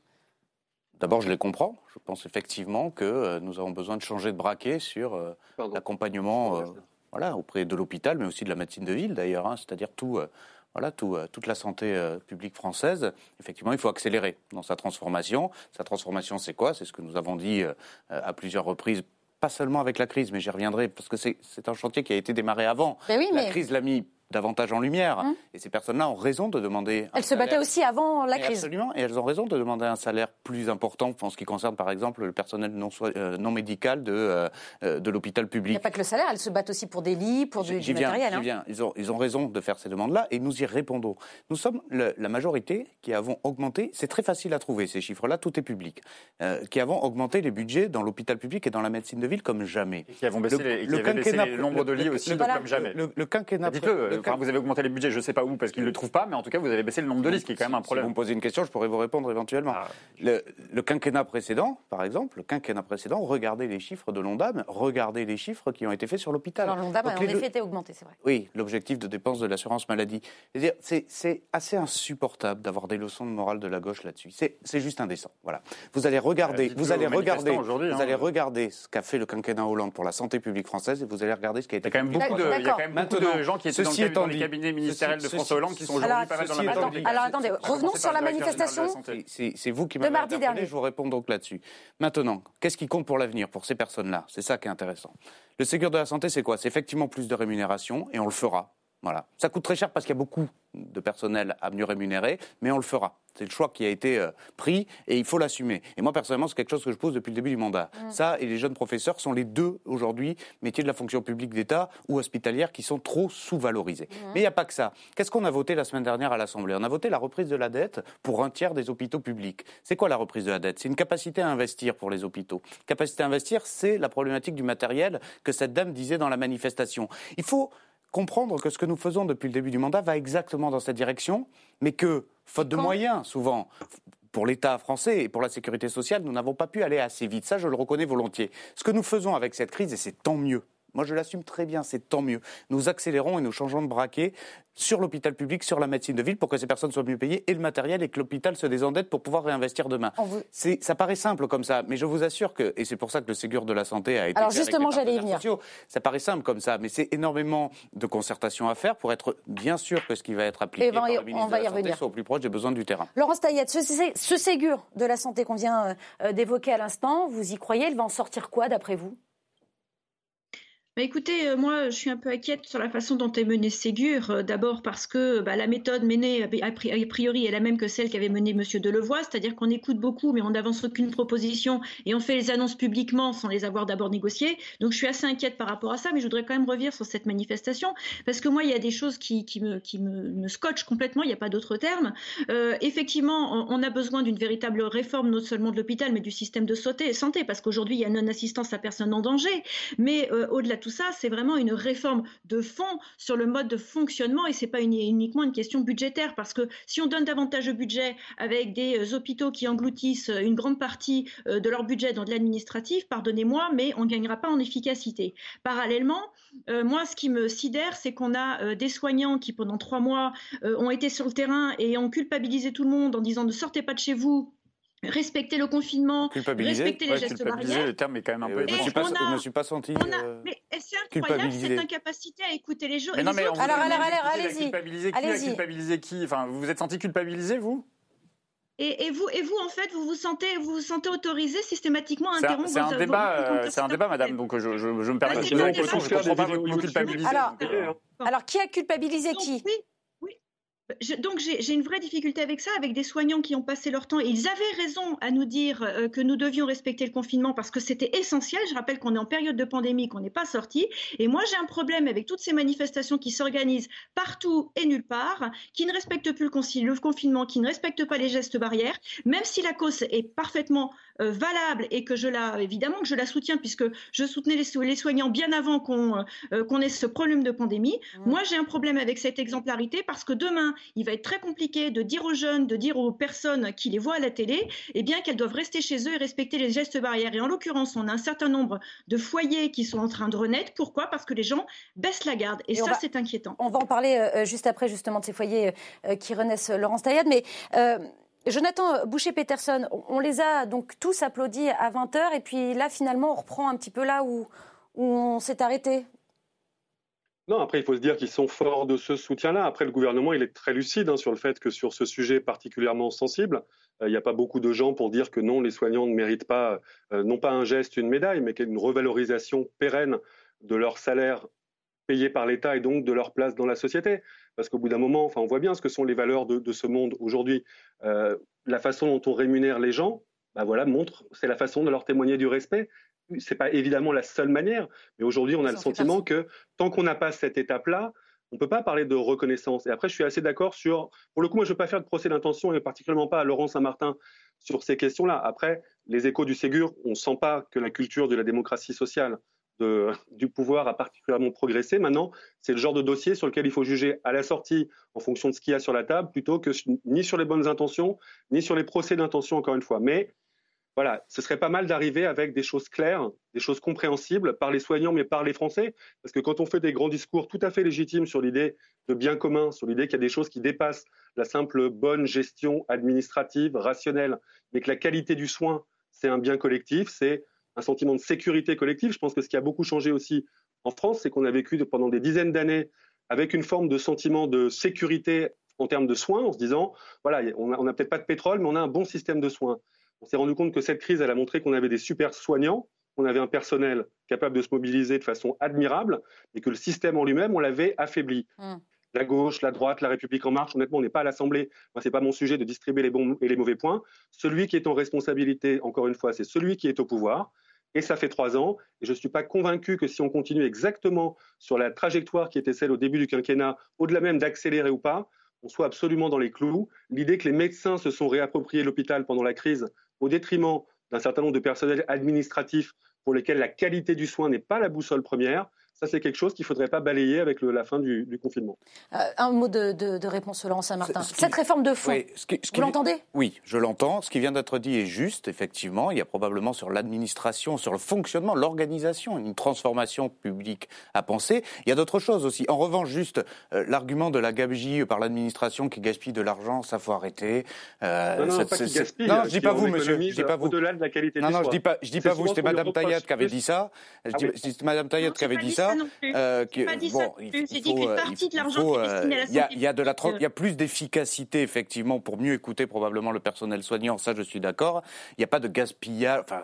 D'abord, je les comprends. Je pense effectivement que euh, nous avons besoin de changer de braquet sur euh, l'accompagnement euh, voilà, auprès de l'hôpital, mais aussi de la médecine de ville d'ailleurs, hein, c'est-à-dire tout, euh, voilà, tout, euh, toute la santé euh, publique française. Effectivement, il faut accélérer dans sa transformation. Sa transformation, c'est quoi? C'est ce que nous avons dit euh, à plusieurs reprises. Pas seulement avec la crise, mais j'y reviendrai, parce que c'est un chantier qui a été démarré avant. Ben oui, La mais crise l'a mis davantage en lumière. Hum. Et ces personnes-là ont raison de demander. un Elles se battaient salaire- aussi avant la crise. Absolument, et elles ont raison de demander un salaire plus important en ce qui concerne par exemple le personnel non, euh, non médical de, euh, euh, de l'hôpital Il n'y public. a pas que le salaire, elles se battent aussi pour des lits, pour du, J'y du viens, matériel. j'y hein. viens. Ils, ont, ils ont raison de faire ces demandes-là et nous y répondons. Nous sommes le- la majorité qui avons augmenté, c'est très facile à trouver ces chiffres-là, tout est public, euh, qui avons augmenté les budgets dans l'hôpital public et dans la médecine de ville comme jamais. Et qui avons baissé, Le- les, et qui le baissé nombres de lits le- aussi le- comme jamais. Le, le quinquennat. Enfin, vous avez augmenté les budgets, je ne sais pas où, parce qu'ils ne le trouvent pas, mais en tout cas, vous avez baissé le nombre de lits, ce qui est quand même un Si vous problème. me posez une question, je pourrais vous répondre éventuellement. Ah. Le, le quinquennat précédent, par exemple, le quinquennat précédent, regardez les chiffres de l'ONDAM, regardez les chiffres qui ont été faits sur l'hôpital. Alors l'ONDAM a en effet été augmenté, c'est vrai. Oui, l'objectif de dépenses de l'assurance maladie. C'est assez insupportable d'avoir des leçons de morale de la gauche là-dessus. C'est juste indécent. Voilà. Vous allez regarder, Euh, vous allez regarder, vous hein. allez regarder ce qu'a fait le quinquennat Hollande pour la santé publique française et vous allez regarder ce qui a Il y été a quand même fait beaucoup de, il y a quand même beaucoup de gens qui étaient dans, le dans les cabinets ministériels de François Hollande qui sont aujourd'hui pas mal dans la Alors, attendez, revenons sur la manifestation. C'est- vous qui De m'avez mardi interpellé, dernier. je vous réponds donc là-dessus. Maintenant, qu'est-ce qui compte pour l'avenir, pour ces personnes-là? C'est ça qui est intéressant. Le Ségur de la santé, c'est quoi? C'est effectivement plus de rémunération, et on le fera. Voilà. Ça coûte très cher parce qu'il y a beaucoup de personnel à mieux rémunérer, mais on le fera. C'est le choix qui a été euh, pris et il faut l'assumer. Et moi, personnellement, c'est quelque chose que je pose depuis le début du mandat. Mm. Ça et les jeunes professeurs sont les deux, aujourd'hui, métiers de la fonction publique d'État ou hospitalière qui sont trop sous-valorisés. Mm. Mais il n'y a pas que ça. Qu'est-ce qu'on a voté la semaine dernière à l'Assemblée? On a voté la reprise de la dette pour un tiers des hôpitaux publics. C'est quoi la reprise de la dette? C'est une capacité à investir pour les hôpitaux. Capacité à investir, c'est la problématique du matériel que cette dame disait dans la manifestation. Il faut comprendre que ce que nous faisons depuis le début du mandat va exactement dans cette direction, mais que, faute de Quand moyens, souvent, pour l'État français et pour la sécurité sociale, nous n'avons pas pu aller assez vite. Ça, je le reconnais volontiers. Ce que nous faisons avec cette crise, et c'est tant mieux, moi je l'assume très bien, c'est tant mieux, nous accélérons et nous changeons de braquet sur l'hôpital public, sur la médecine de ville, pour que ces personnes soient mieux payées et le matériel et que l'hôpital se désendette pour pouvoir réinvestir demain. On vous- Ça paraît simple comme ça, mais je vous assure que, et c'est pour ça que le Ségur de la santé a été Alors justement, j'allais y venir. sociaux. Ça paraît simple comme ça, mais c'est énormément de concertation à faire pour être bien sûr que ce qui va être appliqué Et ben, par on le ministre va de y la Santé revenir. soit au plus proche des besoins du terrain. Laurence Taillette, ce, ce Ségur de la santé qu'on vient euh, d'évoquer à l'instant, vous y croyez Il va en sortir quoi d'après vous? Bah, écoutez, euh, moi, je suis un peu inquiète sur la façon dont est mené Ségur. Euh, D'abord parce que bah, la méthode menée a pri- a priori est la même que celle qu'avait menée Monsieur Delevoye, c'est-à-dire qu'on écoute beaucoup, mais on n'avance aucune proposition et on fait les annonces publiquement sans les avoir d'abord négociées. Donc, je suis assez inquiète par rapport à ça, mais je voudrais quand même revenir sur cette manifestation parce que moi, il y a des choses qui, me, scotchent complètement. Il n'y a pas d'autre terme. Euh, effectivement, on, a besoin d'une véritable réforme, non seulement de l'hôpital, mais du système de santé, parce qu'aujourd'hui, il y a non-assistance à personne en danger. Mais au-delà de tout ça, c'est vraiment une réforme de fond sur le mode de fonctionnement et c'est pas uniquement une question budgétaire parce que si on donne davantage de budget avec des euh, hôpitaux qui engloutissent euh, une grande partie euh, de leur budget dans de l'administratif, pardonnez-moi, mais on ne gagnera pas en efficacité. Parallèlement, moi, ce qui me sidère, c'est qu'on a des soignants qui, pendant trois mois, ont été sur le terrain et ont culpabilisé tout le monde en disant ne sortez pas de chez vous. Respectez le confinement, Culpabiliser respectez les Ouais, gestes culpabiliser, barrières. le terme est quand même un peu euh, je ne me suis pas, on a- je me suis pas senti. A- euh, mais c'est incroyable cette incapacité à écouter les, gens. Mais non, les mais on autres. vous Alors, alors, alors, qui, allez-y. a culpabilisé qui, a Allez-y. culpabilisé qui? Enfin, vous vous êtes senti culpabilisé, vous? Et, et vous, et vous, en fait, vous vous sentez, vous vous sentez autorisé systématiquement à interrompre c'est un vos- débat, euh, c'est un débat, madame. Donc je, je, je me permets Ah, de. Je ne comprends pas que vous vidéos culpabilisez. Alors, euh, Alors, qui a culpabilisé Donc, qui? Donc j'ai une vraie difficulté avec ça, avec des soignants qui ont passé leur temps. Et ils avaient raison à nous dire euh, que nous devions respecter le confinement parce que c'était essentiel. Je rappelle qu'on est en période de pandémie, qu'on n'est pas sorti. Et moi, j'ai un problème avec toutes ces manifestations qui s'organisent partout et nulle part, qui ne respectent plus le, le confinement, qui ne respectent pas les gestes barrières, même si la cause est parfaitement euh, valable et que je la, évidemment que je la soutiens puisque je soutenais les, so- les soignants bien avant qu'on euh, qu'on ait ce problème de pandémie. Moi, j'ai un problème avec cette exemplarité parce que demain, il va être très compliqué de dire aux jeunes, de dire aux personnes qui les voient à la télé, eh bien qu'elles doivent rester chez eux et respecter les gestes barrières. Et en l'occurrence, on a un certain nombre de foyers qui sont en train de renaître. Pourquoi? Parce que les gens baissent la garde. Et, ça, c'est inquiétant. On va en parler euh, juste après, justement, de ces foyers euh, qui renaissent, euh, Laurence Taillade. Mais euh, Jonathan Boucher-Peterson, on, les a donc tous applaudis à 20h. Et puis là, finalement, on reprend un petit peu là où, on s'est arrêté. Non, après, il faut se dire qu'ils sont forts de ce soutien-là. Après, le gouvernement, il est très lucide hein, sur le fait que sur ce sujet particulièrement sensible, euh, il n'y a pas beaucoup de gens pour dire que non, les soignants ne méritent pas, euh, non pas un geste, une médaille, mais une revalorisation pérenne de leur salaire payés par l'État et donc de leur place dans la société. Parce qu'au bout d'un moment, enfin, on voit bien ce que sont les valeurs de, ce monde aujourd'hui. Euh, la façon dont on rémunère les gens, bah voilà, montre, c'est la façon de leur témoigner du respect. C'est pas évidemment la seule manière, mais aujourd'hui, on a le sentiment que tant qu'on n'a pas cette étape-là, on ne peut pas parler de reconnaissance. Et après, je suis assez d'accord sur. Pour le coup, moi, je ne veux pas faire de procès d'intention, et particulièrement pas à Laurent Saint-Martin sur ces questions-là. Après, les échos du Ségur, on ne sent pas que la culture de la démocratie sociale du pouvoir a particulièrement progressé. Maintenant, c'est le genre de dossier sur lequel il faut juger à la sortie en fonction de ce qu'il y a sur la table, plutôt que ni sur les bonnes intentions, ni sur les procès d'intention, encore une fois. Mais voilà, ce serait pas mal d'arriver avec des choses claires, des choses compréhensibles par les soignants, mais par les Français. Parce que quand on fait des grands discours tout à fait légitimes sur l'idée de bien commun, sur l'idée qu'il y a des choses qui dépassent la simple bonne gestion administrative, rationnelle, mais que la qualité du soin, c'est un bien collectif, c'est un sentiment de sécurité collective. Je pense que ce qui a beaucoup changé aussi en France, c'est qu'on a vécu pendant des dizaines d'années avec une forme de sentiment de sécurité en termes de soins, en se disant, voilà, on n'a peut-être pas de pétrole, mais on a un bon système de soins. On s'est rendu compte que cette crise, elle a montré qu'on avait des super soignants, qu'on avait un personnel capable de se mobiliser de façon admirable, et que le système en lui-même, on l'avait affaibli. Mmh. La gauche, la droite, la République en marche, honnêtement, on n'est pas à l'Assemblée. Moi, n'est pas mon sujet de distribuer les bons et les mauvais points. Celui qui est en responsabilité, encore une fois, c'est celui qui est au pouvoir. Et ça fait trois ans. Et je ne suis pas convaincu que si on continue exactement sur la trajectoire qui était celle au début du quinquennat, au-delà même d'accélérer ou pas, on soit absolument dans les clous. L'idée que les médecins se sont réappropriés l'hôpital pendant la crise au détriment d'un certain nombre de personnels administratifs pour lesquels la qualité du soin n'est pas la boussole première, ça, c'est quelque chose qu'il ne faudrait pas balayer avec la fin du, confinement. Euh, un mot de, réponse, Laurent Saint-Martin. Cette réforme de fond, vous l'entendez? Oui, je l'entends. Ce qui vient d'être dit est juste, effectivement. Il y a probablement sur l'administration, sur le fonctionnement, l'organisation, une transformation publique à penser. Il y a d'autres choses aussi. En revanche, juste euh, l'argument de la gabegie par l'administration qui gaspille de l'argent, ça faut arrêter. Euh, non, non, pas qui gaspille, non, je dis pas vous, monsieur. Je dis pas vous. Au-delà de la qualité non, non, je dis pas, je dis pas vous. C'était Madame Taillat qui avait dit ça. C'est Madame Taillat qui avait dit ça. Euh, bon, il, faut, euh, partie de l'argent euh, Il y a, de la, il y a plus d'efficacité effectivement pour mieux écouter probablement le personnel soignant. Ça, je suis d'accord. Il n'y a pas de gaspillage. Enfin,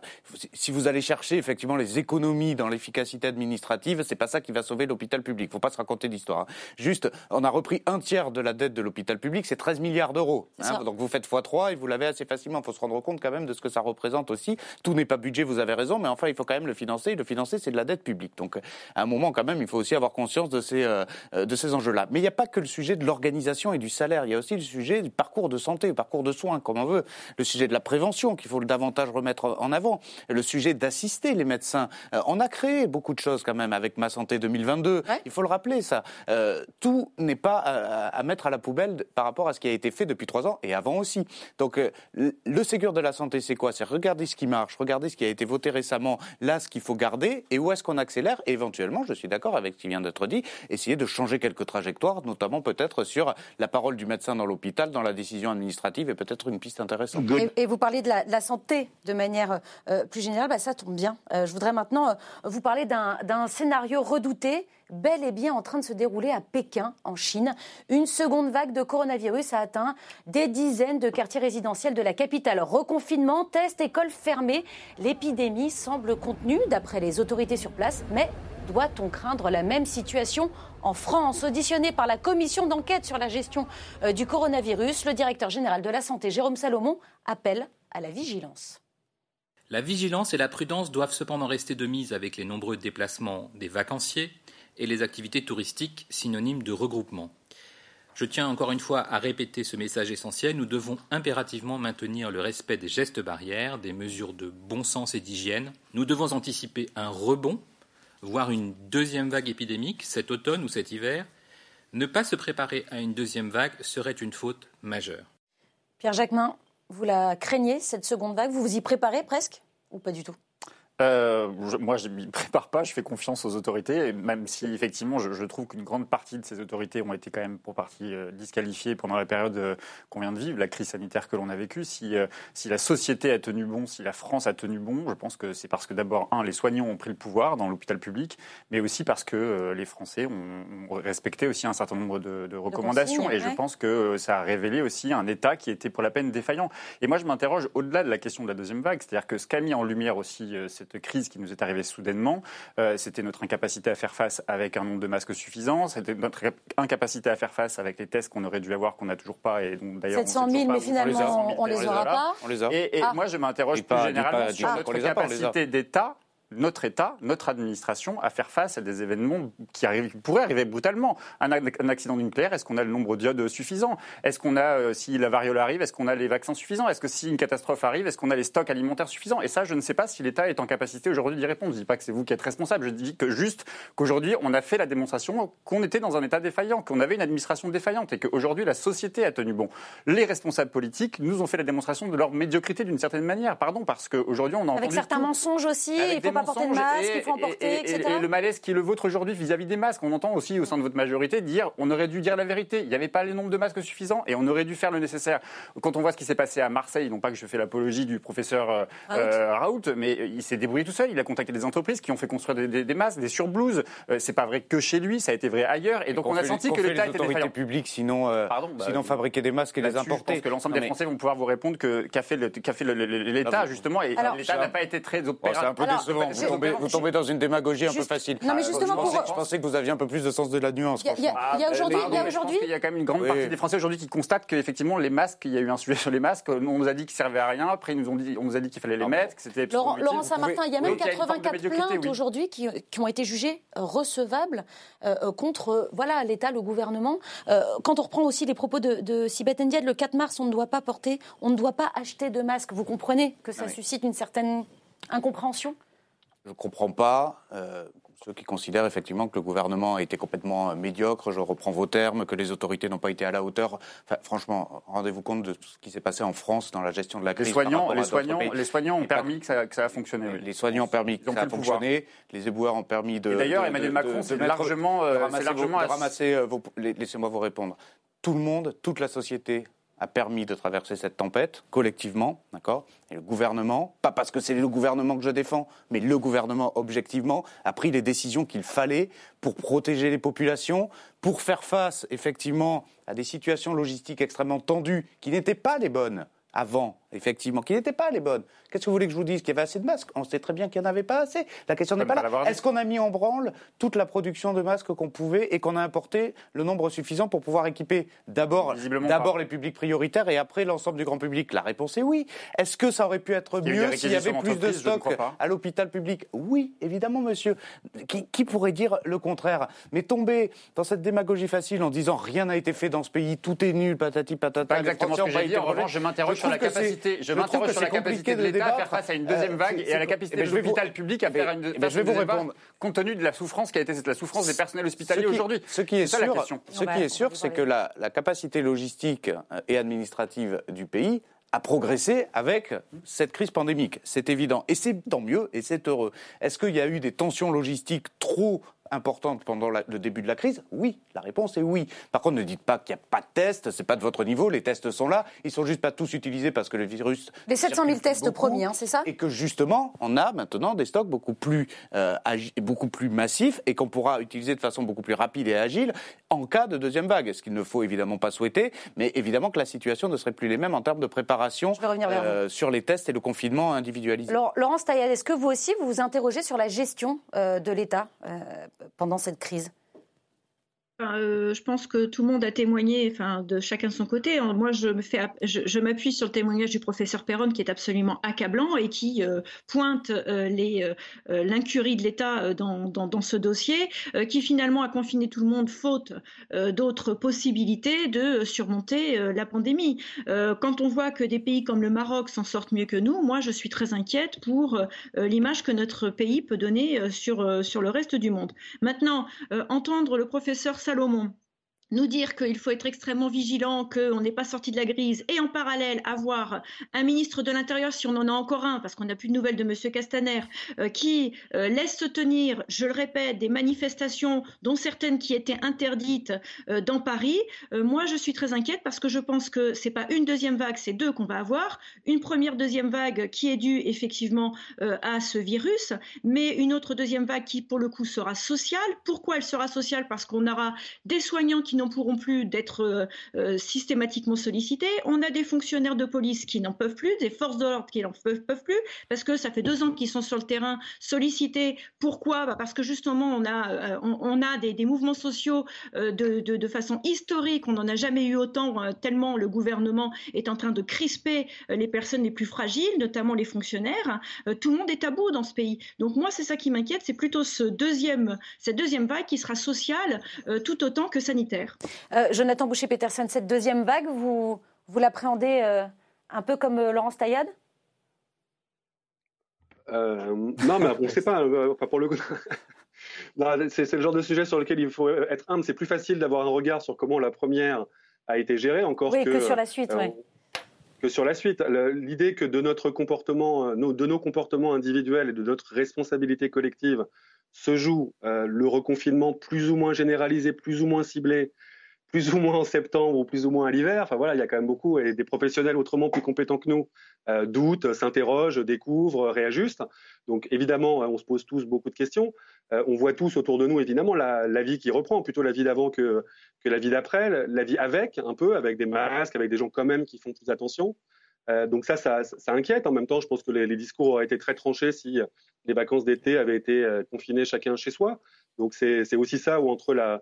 si vous allez chercher effectivement les économies dans l'efficacité administrative, c'est pas ça qui va sauver l'hôpital public. Il Faut pas se raconter d'histoire. Hein. Juste, on a repris un tiers de la dette de l'hôpital public, c'est 13 milliards d'euros. Hein. Donc vous faites x3 et vous l'avez assez facilement. Il faut se rendre compte quand même de ce que ça représente aussi. Tout n'est pas budget, vous avez raison, mais enfin il faut quand même le financer. Le financer, c'est de la dette publique. Donc à un moment quand même, il faut aussi avoir conscience de ces, euh, de ces enjeux-là. Mais il n'y a pas que le sujet de l'organisation et du salaire, il y a aussi le sujet du parcours de santé, du parcours de soins, comme on veut, le sujet de la prévention qu'il faut davantage remettre en avant, le sujet d'assister les médecins. Euh, on a créé beaucoup de choses quand même avec Ma Santé 2022, il faut le rappeler ça. Euh, tout n'est pas à, mettre à la poubelle par rapport à ce qui a été fait depuis trois ans et avant aussi. Donc le Ségur de la santé, c'est quoi? C'est regarder ce qui marche, regarder ce qui a été voté récemment, là ce qu'il faut garder et où est-ce qu'on accélère. Et éventuellement, je suis d'accord avec ce qui vient d'être dit, essayer de changer quelques trajectoires, notamment peut-être sur la parole du médecin dans l'hôpital, dans la décision administrative, est peut-être une piste intéressante. Et, vous parlez de la, santé de manière euh, plus générale, bah, ça tombe bien. Euh, je voudrais maintenant euh, vous parler d'un scénario redouté bel et bien en train de se dérouler à Pékin, en Chine. Une seconde vague de coronavirus a atteint des dizaines de quartiers résidentiels de la capitale. Reconfinement, tests, écoles fermées. L'épidémie semble contenue d'après les autorités sur place, mais doit-on craindre la même situation en France Auditionné par la commission d'enquête sur la gestion euh, du coronavirus, le directeur général de la santé, Jérôme Salomon, appelle à la vigilance. La vigilance et la prudence doivent cependant rester de mise avec les nombreux déplacements des vacanciers et les activités touristiques synonymes de regroupement. Je tiens encore une fois à répéter ce message essentiel. Nous devons impérativement maintenir le respect des gestes barrières, des mesures de bon sens et d'hygiène. Nous devons anticiper un rebond, voire une deuxième vague épidémique cet automne ou cet hiver. Ne pas se préparer à une deuxième vague serait une faute majeure. Pierre Jacquemin, vous la craignez, cette seconde vague? Vous vous y préparez presque ou pas du tout? Euh, moi, je ne m'y [laughs] prépare pas, je fais confiance aux autorités, même si effectivement, je, trouve qu'une grande partie de ces autorités ont été quand même pour partie euh, disqualifiées pendant la période euh, qu'on vient de vivre, la crise sanitaire que l'on a vécue. Si, si la société a tenu bon, si la France a tenu bon, je pense que c'est parce que d'abord, un, les soignants ont pris le pouvoir dans l'hôpital public, mais aussi parce que les Français ont, respecté aussi un certain nombre de, recommandations. et je pense que ça a révélé aussi un État qui était pour la peine défaillant. Et moi, je m'interroge au-delà de la question de la deuxième vague, c'est-à-dire que ce qu'a mis en lumière aussi cette cette crise qui nous est arrivée soudainement. Euh, c'était notre incapacité à faire face avec un nombre de masques suffisant. C'était notre incapacité à faire face avec les tests qu'on aurait dû avoir, qu'on n'a toujours pas. Et d'ailleurs, 700 000, mais finalement, on les, les aura pas. On les a. Et, ah. moi, je m'interroge plus généralement sur notre capacité d'État notre État, notre administration à faire face à des événements qui, arrivent, pourraient arriver brutalement. Un, accident nucléaire, est-ce qu'on a le nombre d'iode suffisant? Est-ce qu'on a, euh, si la variole arrive, est-ce qu'on a les vaccins suffisants? Est-ce que si une catastrophe arrive, est-ce qu'on a les stocks alimentaires suffisants? Et ça, je ne sais pas si l'État est en capacité aujourd'hui d'y répondre. Je ne dis pas que c'est vous qui êtes responsable, je dis que juste qu'aujourd'hui, on a fait la démonstration qu'on était dans un État défaillant, qu'on avait une administration défaillante et qu'aujourd'hui, la société a tenu bon. Les responsables politiques nous ont fait la démonstration de leur médiocrité d'une certaine manière, pardon, parce qu'aujourd'hui, on a Avec certains mensonges aussi, pas porter de masque, il faut en porter, etc. Et, le malaise qui est le vôtre aujourd'hui vis-à-vis des masques. On entend aussi au sein de votre majorité dire on aurait dû dire la vérité. Il n'y avait pas le nombre de masques suffisants et on aurait dû faire le nécessaire. Quand on voit ce qui s'est passé à Marseille, non pas que je fais l'apologie du professeur euh, Raoult. Euh, mais il s'est débrouillé tout seul. Il a contacté des entreprises qui ont fait construire des, masques, des surblouses. Euh, c'est pas vrai que chez lui, ça a été vrai ailleurs. Et, donc on a senti que l'État était défaillant. publiques, sinon, euh, bah, sinon fabriquer des masques et les importer. Je pense que l'ensemble des Français vont pouvoir vous répondre que qu'a fait l'État justement. Et l'État n'a pas été très opérateur. C'est un peu décevant. Vous tombez dans une démagogie un peu facile. Non, mais justement, je, pensais, je pensais que vous aviez un peu plus de sens de la nuance. Il y a, aujourd'hui, il y a aujourd'hui, il y a quand même une grande partie des Français aujourd'hui qui constatent qu'effectivement les masques, il y a eu un sujet [laughs] sur les masques. On nous a dit qu'ils servaient à rien. Après, ils nous ont dit, on nous a dit qu'il fallait les mettre, que c'était Laurent, Laurent Saint-Martin, il y a même 84 plaintes aujourd'hui qui, ont été jugées recevables euh, euh, contre voilà l'État, le gouvernement. Euh, quand on reprend aussi les propos de, de Sibeth Ndiaye, le 4 mars, on ne doit pas porter, on ne doit pas acheter de masques. Vous comprenez que ça ah suscite une certaine incompréhension? Je ne comprends pas euh, ceux qui considèrent effectivement que le gouvernement a été complètement euh, médiocre, je reprends vos termes, que les autorités n'ont pas été à la hauteur. franchement, rendez-vous compte de ce qui s'est passé en France dans la gestion de la crise. Les soignants, les soignants, les soignants ont permis que ça, que ça, a fonctionné. Les soignants ont permis que ça a fonctionné. Les éboueurs ont permis de. D'ailleurs, Emmanuel Macron, c'est largement, ramasser, largement ramasser laissez-moi vous répondre. Tout le monde, toute la société a permis de traverser cette tempête collectivement, d'accord? Et le gouvernement, pas parce que c'est le gouvernement que je défends, mais le gouvernement objectivement a pris les décisions qu'il fallait pour protéger les populations, pour faire face effectivement à des situations logistiques extrêmement tendues qui n'étaient pas les bonnes avant, effectivement, qui n'étaient pas les bonnes. Qu'est-ce que vous voulez que je vous dise Qu'il y avait assez de masques? On sait très bien qu'il n'y en avait pas assez. La question n'est pas là. Est-ce qu'on a mis en branle toute la production de masques qu'on pouvait et qu'on a importé le nombre suffisant pour pouvoir équiper d'abord, d'abord les publics prioritaires et après l'ensemble du grand public? La réponse est oui. Est-ce que ça aurait pu être mieux s'il y avait plus de stocks à l'hôpital public? Oui, évidemment, monsieur. Qui, qui, pourrait dire le contraire? Mais tomber dans cette démagogie facile en disant rien n'a été fait dans ce pays, tout est nul, patati patata. Pas exactement ce que j'ai dit. En revanche, je m'interroge sur la capacité. Je m'interroge sur la capacité de l'État à faire face à une deuxième euh, vague et à la capacité de l'hôpital public à faire une. je vais vous répondre. Compte tenu de la souffrance qui a été la souffrance des personnels hospitaliers aujourd'hui. Ce qui est sûr, ce qui est sûr, c'est que la capacité logistique et administrative du pays a progressé avec cette crise pandémique. C'est évident. Et c'est tant mieux et c'est heureux. Est-ce qu'il y a eu des tensions logistiques trop importante pendant le début de la crise? Oui, la réponse est oui. Par contre, ne dites pas qu'il n'y a pas de tests, c'est pas de votre niveau, les tests sont là, ils sont juste pas tous utilisés parce que le virus. Les 700 000 tests promis, hein, c'est ça? Et que justement, on a maintenant des stocks beaucoup plus, euh, beaucoup plus massifs et qu'on pourra utiliser de façon beaucoup plus rapide et agile en cas de deuxième vague. Ce qu'il ne faut évidemment pas souhaiter, mais évidemment que la situation ne serait plus les mêmes en termes de préparation euh, sur les tests et le confinement individualisé. Laurence Taillade, est-ce que vous aussi vous vous interrogez sur la gestion euh, de l'État? Pendant cette crise euh, je pense que tout le monde a témoigné, enfin, de chacun son côté. Moi, je m'appuie sur le témoignage du professeur Perron, qui est absolument accablant et qui euh, pointe euh, l'incurie de l'État dans, dans, ce dossier, qui finalement a confiné tout le monde faute d'autres possibilités de surmonter la pandémie. quand on voit que des pays comme le Maroc s'en sortent mieux que nous, moi, je suis très inquiète pour l'image que notre pays peut donner sur sur le reste du monde. Maintenant, entendre le professeur Salomon nous dire qu'il faut être extrêmement vigilant, qu'on n'est pas sorti de la grise, et en parallèle avoir un ministre de l'Intérieur, si on en a encore un, parce qu'on n'a plus de nouvelles de M. Castaner, euh, qui euh, laisse se tenir, je le répète, des manifestations, dont certaines qui étaient interdites euh, dans Paris, moi je suis très inquiète parce que je pense que c'est pas une deuxième vague, c'est deux qu'on va avoir. Une première deuxième vague qui est due effectivement à ce virus, mais une autre deuxième vague qui pour le coup sera sociale. Pourquoi elle sera sociale? Parce qu'on aura des soignants qui n'en pourront plus d'être systématiquement sollicités. On a des fonctionnaires de police qui n'en peuvent plus, des forces de l'ordre qui n'en peuvent, plus, parce que ça fait deux ans qu'ils sont sur le terrain sollicités. Pourquoi? Bah, Parce que justement, on a, on, a des, mouvements sociaux de, de, façon historique. On n'en a jamais eu autant, tellement le gouvernement est en train de crisper les personnes les plus fragiles, notamment les fonctionnaires. tout le monde est bout dans ce pays. Donc moi, c'est ça qui m'inquiète, c'est plutôt ce deuxième, cette deuxième vague qui sera sociale tout autant que sanitaire. Jonathan Boucher-Peterson, cette deuxième vague, vous, vous l'appréhendez euh, un peu comme euh, Laurence Taillade euh, Non, mais on ne sait pas. Enfin, pour le [laughs] c'est le genre de sujet sur lequel il faut être humble. C'est plus facile d'avoir un regard sur comment la première a été gérée encore oui, que, sur la suite. Que sur la suite. L'idée que de notre comportement, de nos comportements individuels et de notre responsabilité collective se joue le reconfinement plus ou moins généralisé, plus ou moins ciblé, plus ou moins en septembre ou plus ou moins à l'hiver. Enfin voilà, il y a quand même beaucoup et des professionnels autrement plus compétents que nous euh, doutent, s'interrogent, découvrent, réajustent. Donc évidemment, on se pose tous beaucoup de questions. Euh, on voit tous autour de nous évidemment la, vie qui reprend, plutôt la vie d'avant que, que la vie d'après, la vie avec un peu, avec des masques, avec des gens quand même qui font plus attention. Euh, donc ça, ça, inquiète. En même temps, je pense que les, discours auraient été très tranchés si les vacances d'été avaient été confinées chacun chez soi. Donc c'est aussi ça où entre la,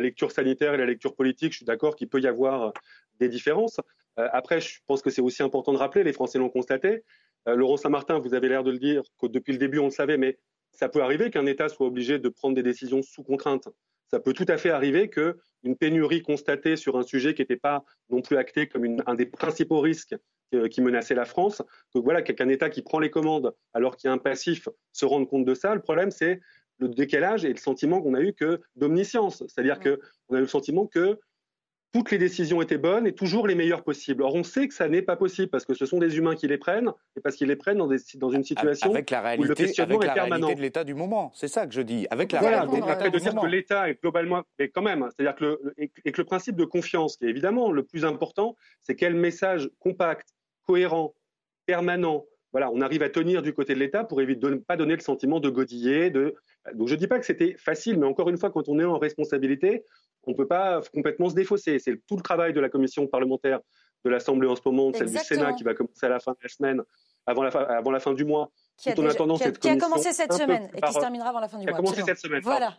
lecture sanitaire et la lecture politique, je suis d'accord qu'il peut y avoir des différences. Euh, après, je pense que c'est aussi important de rappeler, les Français l'ont constaté. Euh, Laurent Saint-Martin, vous avez l'air de le dire, que depuis le début, on le savait, mais ça peut arriver qu'un État soit obligé de prendre des décisions sous contrainte. Ça peut tout à fait arriver qu'une pénurie constatée sur un sujet qui n'était pas non plus acté comme un des principaux risques euh, qui menaçait la France. Donc voilà, qu'un État qui prend les commandes alors qu'il y a un passif se rende compte de ça. Le problème, c'est le décalage et le sentiment qu'on a eu que d'omniscience. C'est-à-dire qu'on a eu le sentiment que toutes les décisions étaient bonnes et toujours les meilleures possibles. Or, on sait que ça n'est pas possible parce que ce sont des humains qui les prennent et parce qu'ils les prennent dans, des, dans une situation avec la réalité, où le questionnement avec la réalité de l'État du moment. C'est ça que je dis. Avec la voilà, réalité de l'État de dire que l'État est globalement, mais quand même, c'est-à-dire que le, et que le principe de confiance, qui est évidemment le plus important, c'est quel message compact, cohérent, permanent, voilà, on arrive à tenir du côté de l'État pour éviter de ne pas donner le sentiment de godiller. De... Donc je ne dis pas que c'était facile, mais encore une fois, quand on est en responsabilité, on ne peut pas complètement se défausser. C'est tout le travail de la commission parlementaire de l'Assemblée en ce moment, celle du Sénat qui va commencer à la fin de la semaine, avant la fin, avant la fin du mois. Qui a, commencé cette semaine et qui se terminera avant la fin du mois. Qui a commencé cette semaine. Voilà.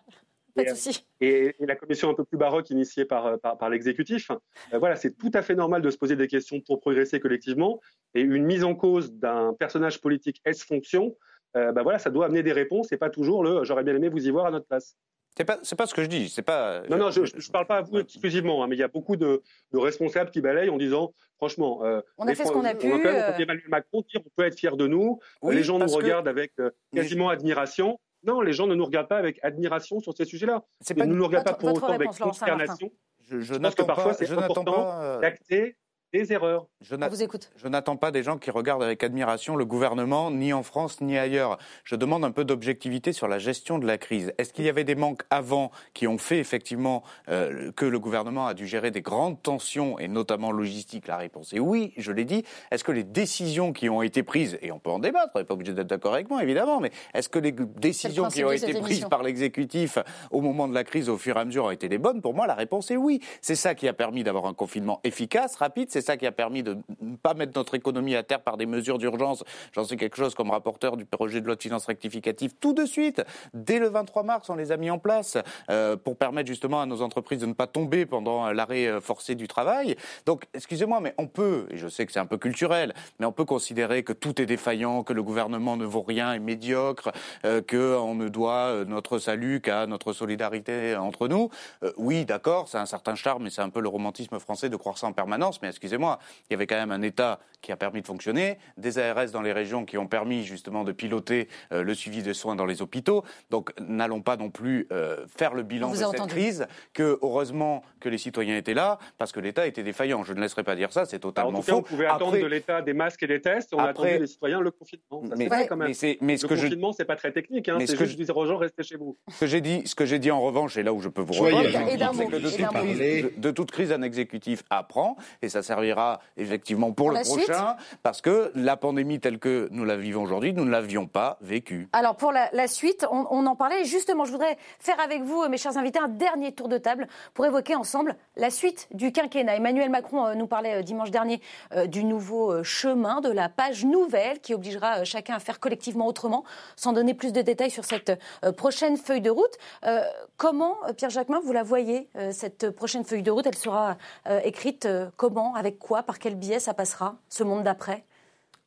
Et, la commission un peu plus baroque initiée par, par, l'exécutif, euh, voilà, c'est tout à fait normal de se poser des questions pour progresser collectivement. Et une mise en cause d'un personnage politique est-ce fonction euh, bah voilà, ça doit amener des réponses et pas toujours le j'aurais bien aimé vous y voir à notre place. C'est pas, pas ce que je dis. C'est pas. Non, non, je ne parle pas à vous exclusivement, hein, mais il y a beaucoup de, responsables qui balayent en disant, franchement, euh, on a fait ce qu'on a pu. On Emmanuel Macron dire, on peut être fier de nous. les gens nous regardent avec quasiment admiration. Non, les gens ne nous regardent pas avec admiration sur ces sujets-là. Ils ne nous regardent pas pour autant avec consternation. Je, je, pense que parfois c'est important euh, d'acter des erreurs. Je vous écoute. Je n'attends pas des gens qui regardent avec admiration le gouvernement, ni en France, ni ailleurs. Je demande un peu d'objectivité sur la gestion de la crise. Est-ce qu'il y avait des manques avant qui ont fait effectivement euh, que le gouvernement a dû gérer des grandes tensions, et notamment logistiques? La réponse est oui, je l'ai dit. Est-ce que les décisions qui ont été prises, et on peut en débattre, on n'est pas obligé d'être d'accord avec moi évidemment, mais est-ce que les décisions qui ont été prises par l'exécutif au moment de la crise, au fur et à mesure, ont été les bonnes? Pour moi, la réponse est oui. C'est ça qui a permis d'avoir un confinement efficace, rapide c'est ça qui a permis de ne pas mettre notre économie à terre par des mesures d'urgence. J'en sais quelque chose comme rapporteur du projet de loi de finances rectificative tout de suite. Dès le 23 mars, on les a mis en place euh, pour permettre justement à nos entreprises de ne pas tomber pendant l'arrêt euh, forcé du travail. Donc, excusez-moi, mais on peut, et je sais que c'est un peu culturel, mais on peut considérer que tout est défaillant, que le gouvernement ne vaut rien, est médiocre, euh, qu'on ne doit notre salut qu'à notre solidarité entre nous. oui, d'accord, c'est un certain charme et c'est un peu le romantisme français de croire ça en permanence, mais excusez excusez-moi, il y avait quand même un État qui a permis de fonctionner, des ARS dans les régions qui ont permis justement de piloter euh, le suivi des soins dans les hôpitaux. Donc n'allons pas non plus euh, faire le bilan de cette crise, que heureusement que les citoyens étaient là, parce que l'État était défaillant. Je ne laisserai pas dire ça, c'est totalement en tout cas, faux. On pouvait attendre de l'État des masques et des tests, on a attendu les citoyens le confinement. Ça, mais, vrai, quand même. Mais, ce le confinement, c'est pas très technique, hein, c'est juste je... dire aux gens, restez chez vous. Ce que j'ai dit, ce que j'ai dit en revanche, et là où je peux vous rejoindre, c'est que de toute, crise, de toute crise, un exécutif apprend, et ça sert servira effectivement pour, Pour le prochain, parce que la pandémie telle que nous la vivons aujourd'hui, nous ne l'avions pas vécue. Alors pour la, la suite, on, on en parlait. Justement, je voudrais faire avec vous, mes chers invités, un dernier tour de table pour évoquer ensemble la suite du quinquennat. Emmanuel Macron euh, nous parlait euh, dimanche dernier euh, du nouveau chemin, de la page nouvelle qui obligera chacun à faire collectivement autrement, sans donner plus de détails sur cette prochaine feuille de route. Euh, comment, Pierre Jacquemin, vous la voyez, cette prochaine feuille de route? Elle sera euh, écrite euh, comment Avec quoi Par quel biais ça passera Ce monde d'après?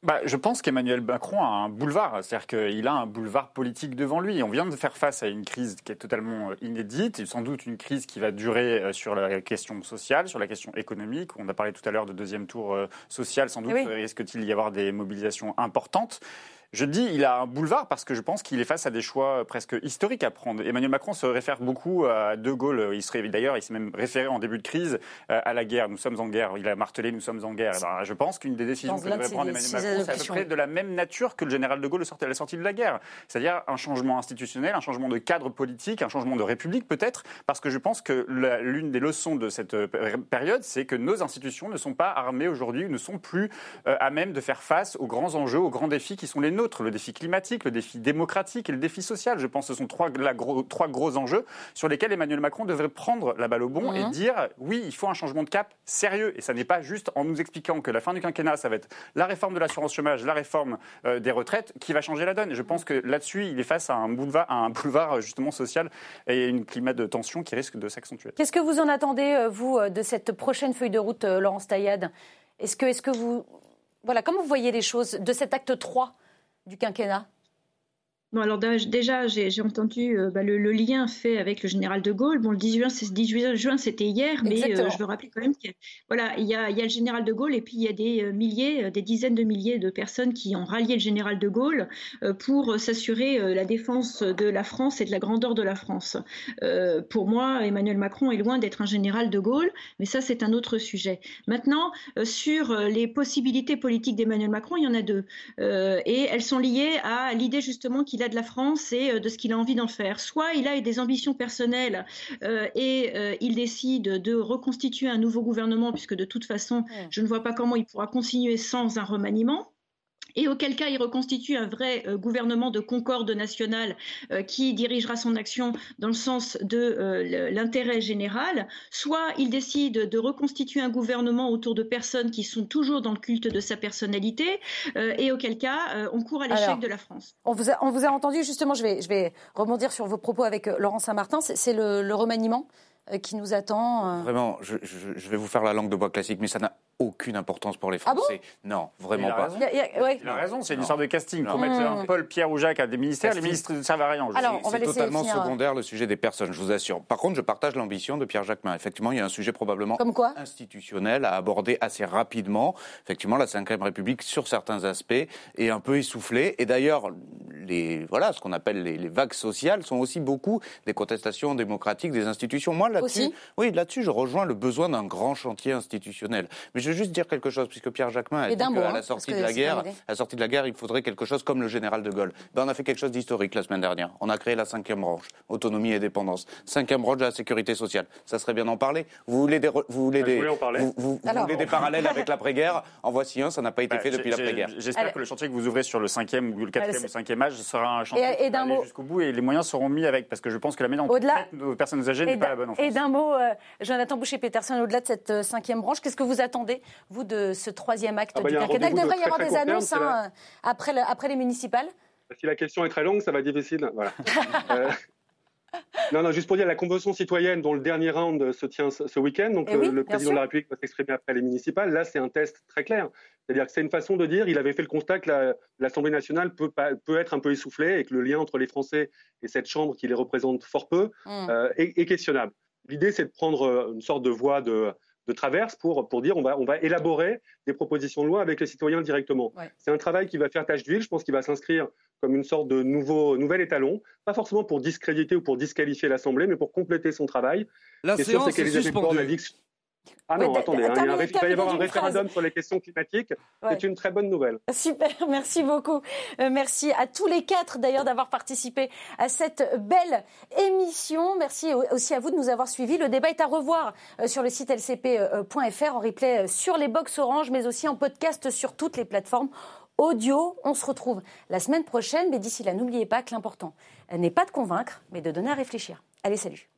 Bah, je pense qu'Emmanuel Macron a un boulevard, c'est-à-dire qu'il a un boulevard politique devant lui. On vient de faire face à une crise qui est totalement euh, inédite, et sans doute une crise qui va durer euh, sur la question sociale, sur la question économique. On a parlé tout à l'heure de deuxième tour euh, social, sans doute Oui. risque-t-il y avoir des mobilisations importantes. Je dis il a un boulevard parce que je pense qu'il est face à des choix presque historiques à prendre. Emmanuel Macron se réfère beaucoup à De Gaulle. Il serait d'ailleurs, il s'est même référé en début de crise euh, à la guerre. Nous sommes en guerre. Il a martelé nous sommes en guerre. Ben, je pense qu'une des décisions que devrait de prendre Emmanuel Macron, c'est à peu près de la même nature que le général de Gaulle sortait à la sortie de la guerre. C'est-à-dire un changement institutionnel, un changement de cadre politique, un changement de république peut-être, parce que je pense que l'une des leçons de cette euh, période, c'est que nos institutions ne sont pas armées aujourd'hui, ne sont plus euh, à même de faire face aux grands enjeux, aux grands défis qui sont les nôtres, le défi climatique, le défi démocratique et le défi social. Je pense que ce sont trois, la gros- trois gros enjeux sur lesquels Emmanuel Macron devrait prendre la balle au bon et Mhm. dire oui, il faut un changement de cap sérieux. Et ça n'est pas juste en nous expliquant que la fin du quinquennat, ça va être la réforme de l'assurance chômage, la réforme euh, des retraites qui va changer la donne. Et je pense que là-dessus, il est face à un boulevard, à un boulevard euh, justement social et une climat de tension qui risque de s'accentuer. Qu'est-ce que vous en attendez, euh, vous, de cette prochaine feuille de route, Laurence Taillade Est-ce que, est que vous. Voilà, comment vous voyez les choses de cet acte 3 du quinquennat Bon, alors déjà, j'ai j'ai entendu euh, bah, le, le lien fait avec le général de Gaulle. Bon, le 18 juin, c'est- 18 juin, c'était hier, mais euh, je veux rappeler quand même qu'il y a- voilà, il y a, il y a le général de Gaulle et puis il y a des euh, milliers, des dizaines de milliers de personnes qui ont rallié le général de Gaulle euh, pour s'assurer la défense de la France et de la grandeur de la France. Pour moi, Emmanuel Macron est loin d'être un général de Gaulle, mais ça, c'est un autre sujet. Maintenant, sur les possibilités politiques d'Emmanuel Macron, il y en a deux. Et elles sont liées à l'idée justement qu'il a de la France et euh, de ce qu'il a envie d'en faire. Soit il a des ambitions personnelles euh, et euh, il décide de reconstituer un nouveau gouvernement, puisque de toute façon, je ne vois pas comment il pourra continuer sans un remaniement. Et auquel cas, il reconstitue un vrai euh, gouvernement de concorde nationale euh, qui dirigera son action dans le sens de euh, l'intérêt général. Soit il décide de reconstituer un gouvernement autour de personnes qui sont toujours dans le culte de sa personnalité, euh, et auquel cas, euh, on court à l'échec de la France. on vous, a, on vous a entendu, justement, je vais, je vais rebondir sur vos propos avec Laurent Saint-Martin. C'est le, le remaniement qui nous attend. euh. Vraiment, je, je- je vais vous faire la langue de bois classique, mais ça n'a aucune importance pour les Ah bon Français. non, vraiment Il pas. raison. Il a- il y a- ouais. Il a raison, c'est une histoire de casting. Pour mettre un Paul, Pierre ou Jacques à des ministères, les Casting. ministres ne servent à rien. C'est totalement finir, secondaire le sujet des personnes, je vous assure. Par contre, je partage l'ambition de Pierre Jacquemin. Effectivement, il y a un sujet probablement Comme quoi institutionnel à aborder assez rapidement. Effectivement, la Ve République, sur certains aspects, est un peu essoufflée. Et d'ailleurs, les, voilà, ce qu'on appelle les, les vagues sociales sont aussi beaucoup des contestations démocratiques des institutions. Moi, là-dessus, oui, là-dessus, je rejoins le besoin d'un grand chantier institutionnel. Mais je veux juste dire quelque chose, puisque Pierre Jacquemin a Et dit qu'à hein, la sortie de la guerre, à la sortie de la guerre, il faudrait quelque chose comme le général de Gaulle. Ben, on a fait quelque chose d'historique la semaine dernière. On a créé la cinquième branche, autonomie et dépendance. Cinquième branche de la sécurité sociale. Ça serait bien d'en parler. Vous voulez des, vous voulez Je des, vous, vous- vous Alors. voulez des parallèles avec l'après-guerre? En voici un, ça n'a pas été Bah, fait depuis l'après-guerre. J'espère que le chantier que vous ouvrez sur le cinquième ou le quatrième c'est- ou cinquième âge sera un chantier Et- et aller mot. jusqu'au bout et les moyens seront mis avec parce que je pense que la manière dont nos personnes âgées n'est Et pas la d'un- bonne en et d'un mot, euh, Jonathan Boucher-Peterson, au-delà de cette euh, cinquième branche, qu'est-ce que vous attendez, vous, de ce troisième acte Ah bah, du quinquennat Il de devrait y avoir des terme, annonces la- hein, après, le- après les municipales. Si la question est très longue, ça va être difficile. Voilà. [laughs] Euh, Non, non, juste pour dire, la convention citoyenne dont le dernier round se tient ce week-end, donc Eh le, oui, le président de la République va s'exprimer après les municipales, là c'est un test très clair. C'est-à-dire que c'est une façon de dire, il avait fait le constat que la- l'Assemblée nationale peut, être un peu essoufflée et que le lien entre les Français et cette Chambre qui les représente fort peu Hum. euh, est, est questionnable. L'idée c'est de prendre euh, une sorte de voie de, de traverse pour, pour dire on va, on va élaborer des propositions de loi avec les citoyens directement. Ouais. C'est un travail qui va faire tâche d'huile, je pense qu'il va s'inscrire comme une sorte de nouveau, nouvel étalon, pas forcément pour discréditer ou pour disqualifier l'Assemblée, mais pour compléter son travail. La Ce qui est sûr, c'est séance est a suspendue. Ah non, attendez, hein, il, va y avoir un référendum sur les questions climatiques. C'est une très bonne nouvelle. [laughs] Super, merci beaucoup. Euh, merci à tous les quatre d'ailleurs d'avoir participé à cette belle émission. Merci aussi à vous de nous avoir suivis. Le débat est à revoir euh, sur le site lcp.fr en replay sur les box Orange, mais aussi en podcast sur toutes les plateformes audio. On se retrouve la semaine prochaine, mais d'ici là, n'oubliez pas que l'important n'est pas de convaincre, mais de donner à réfléchir. Allez, salut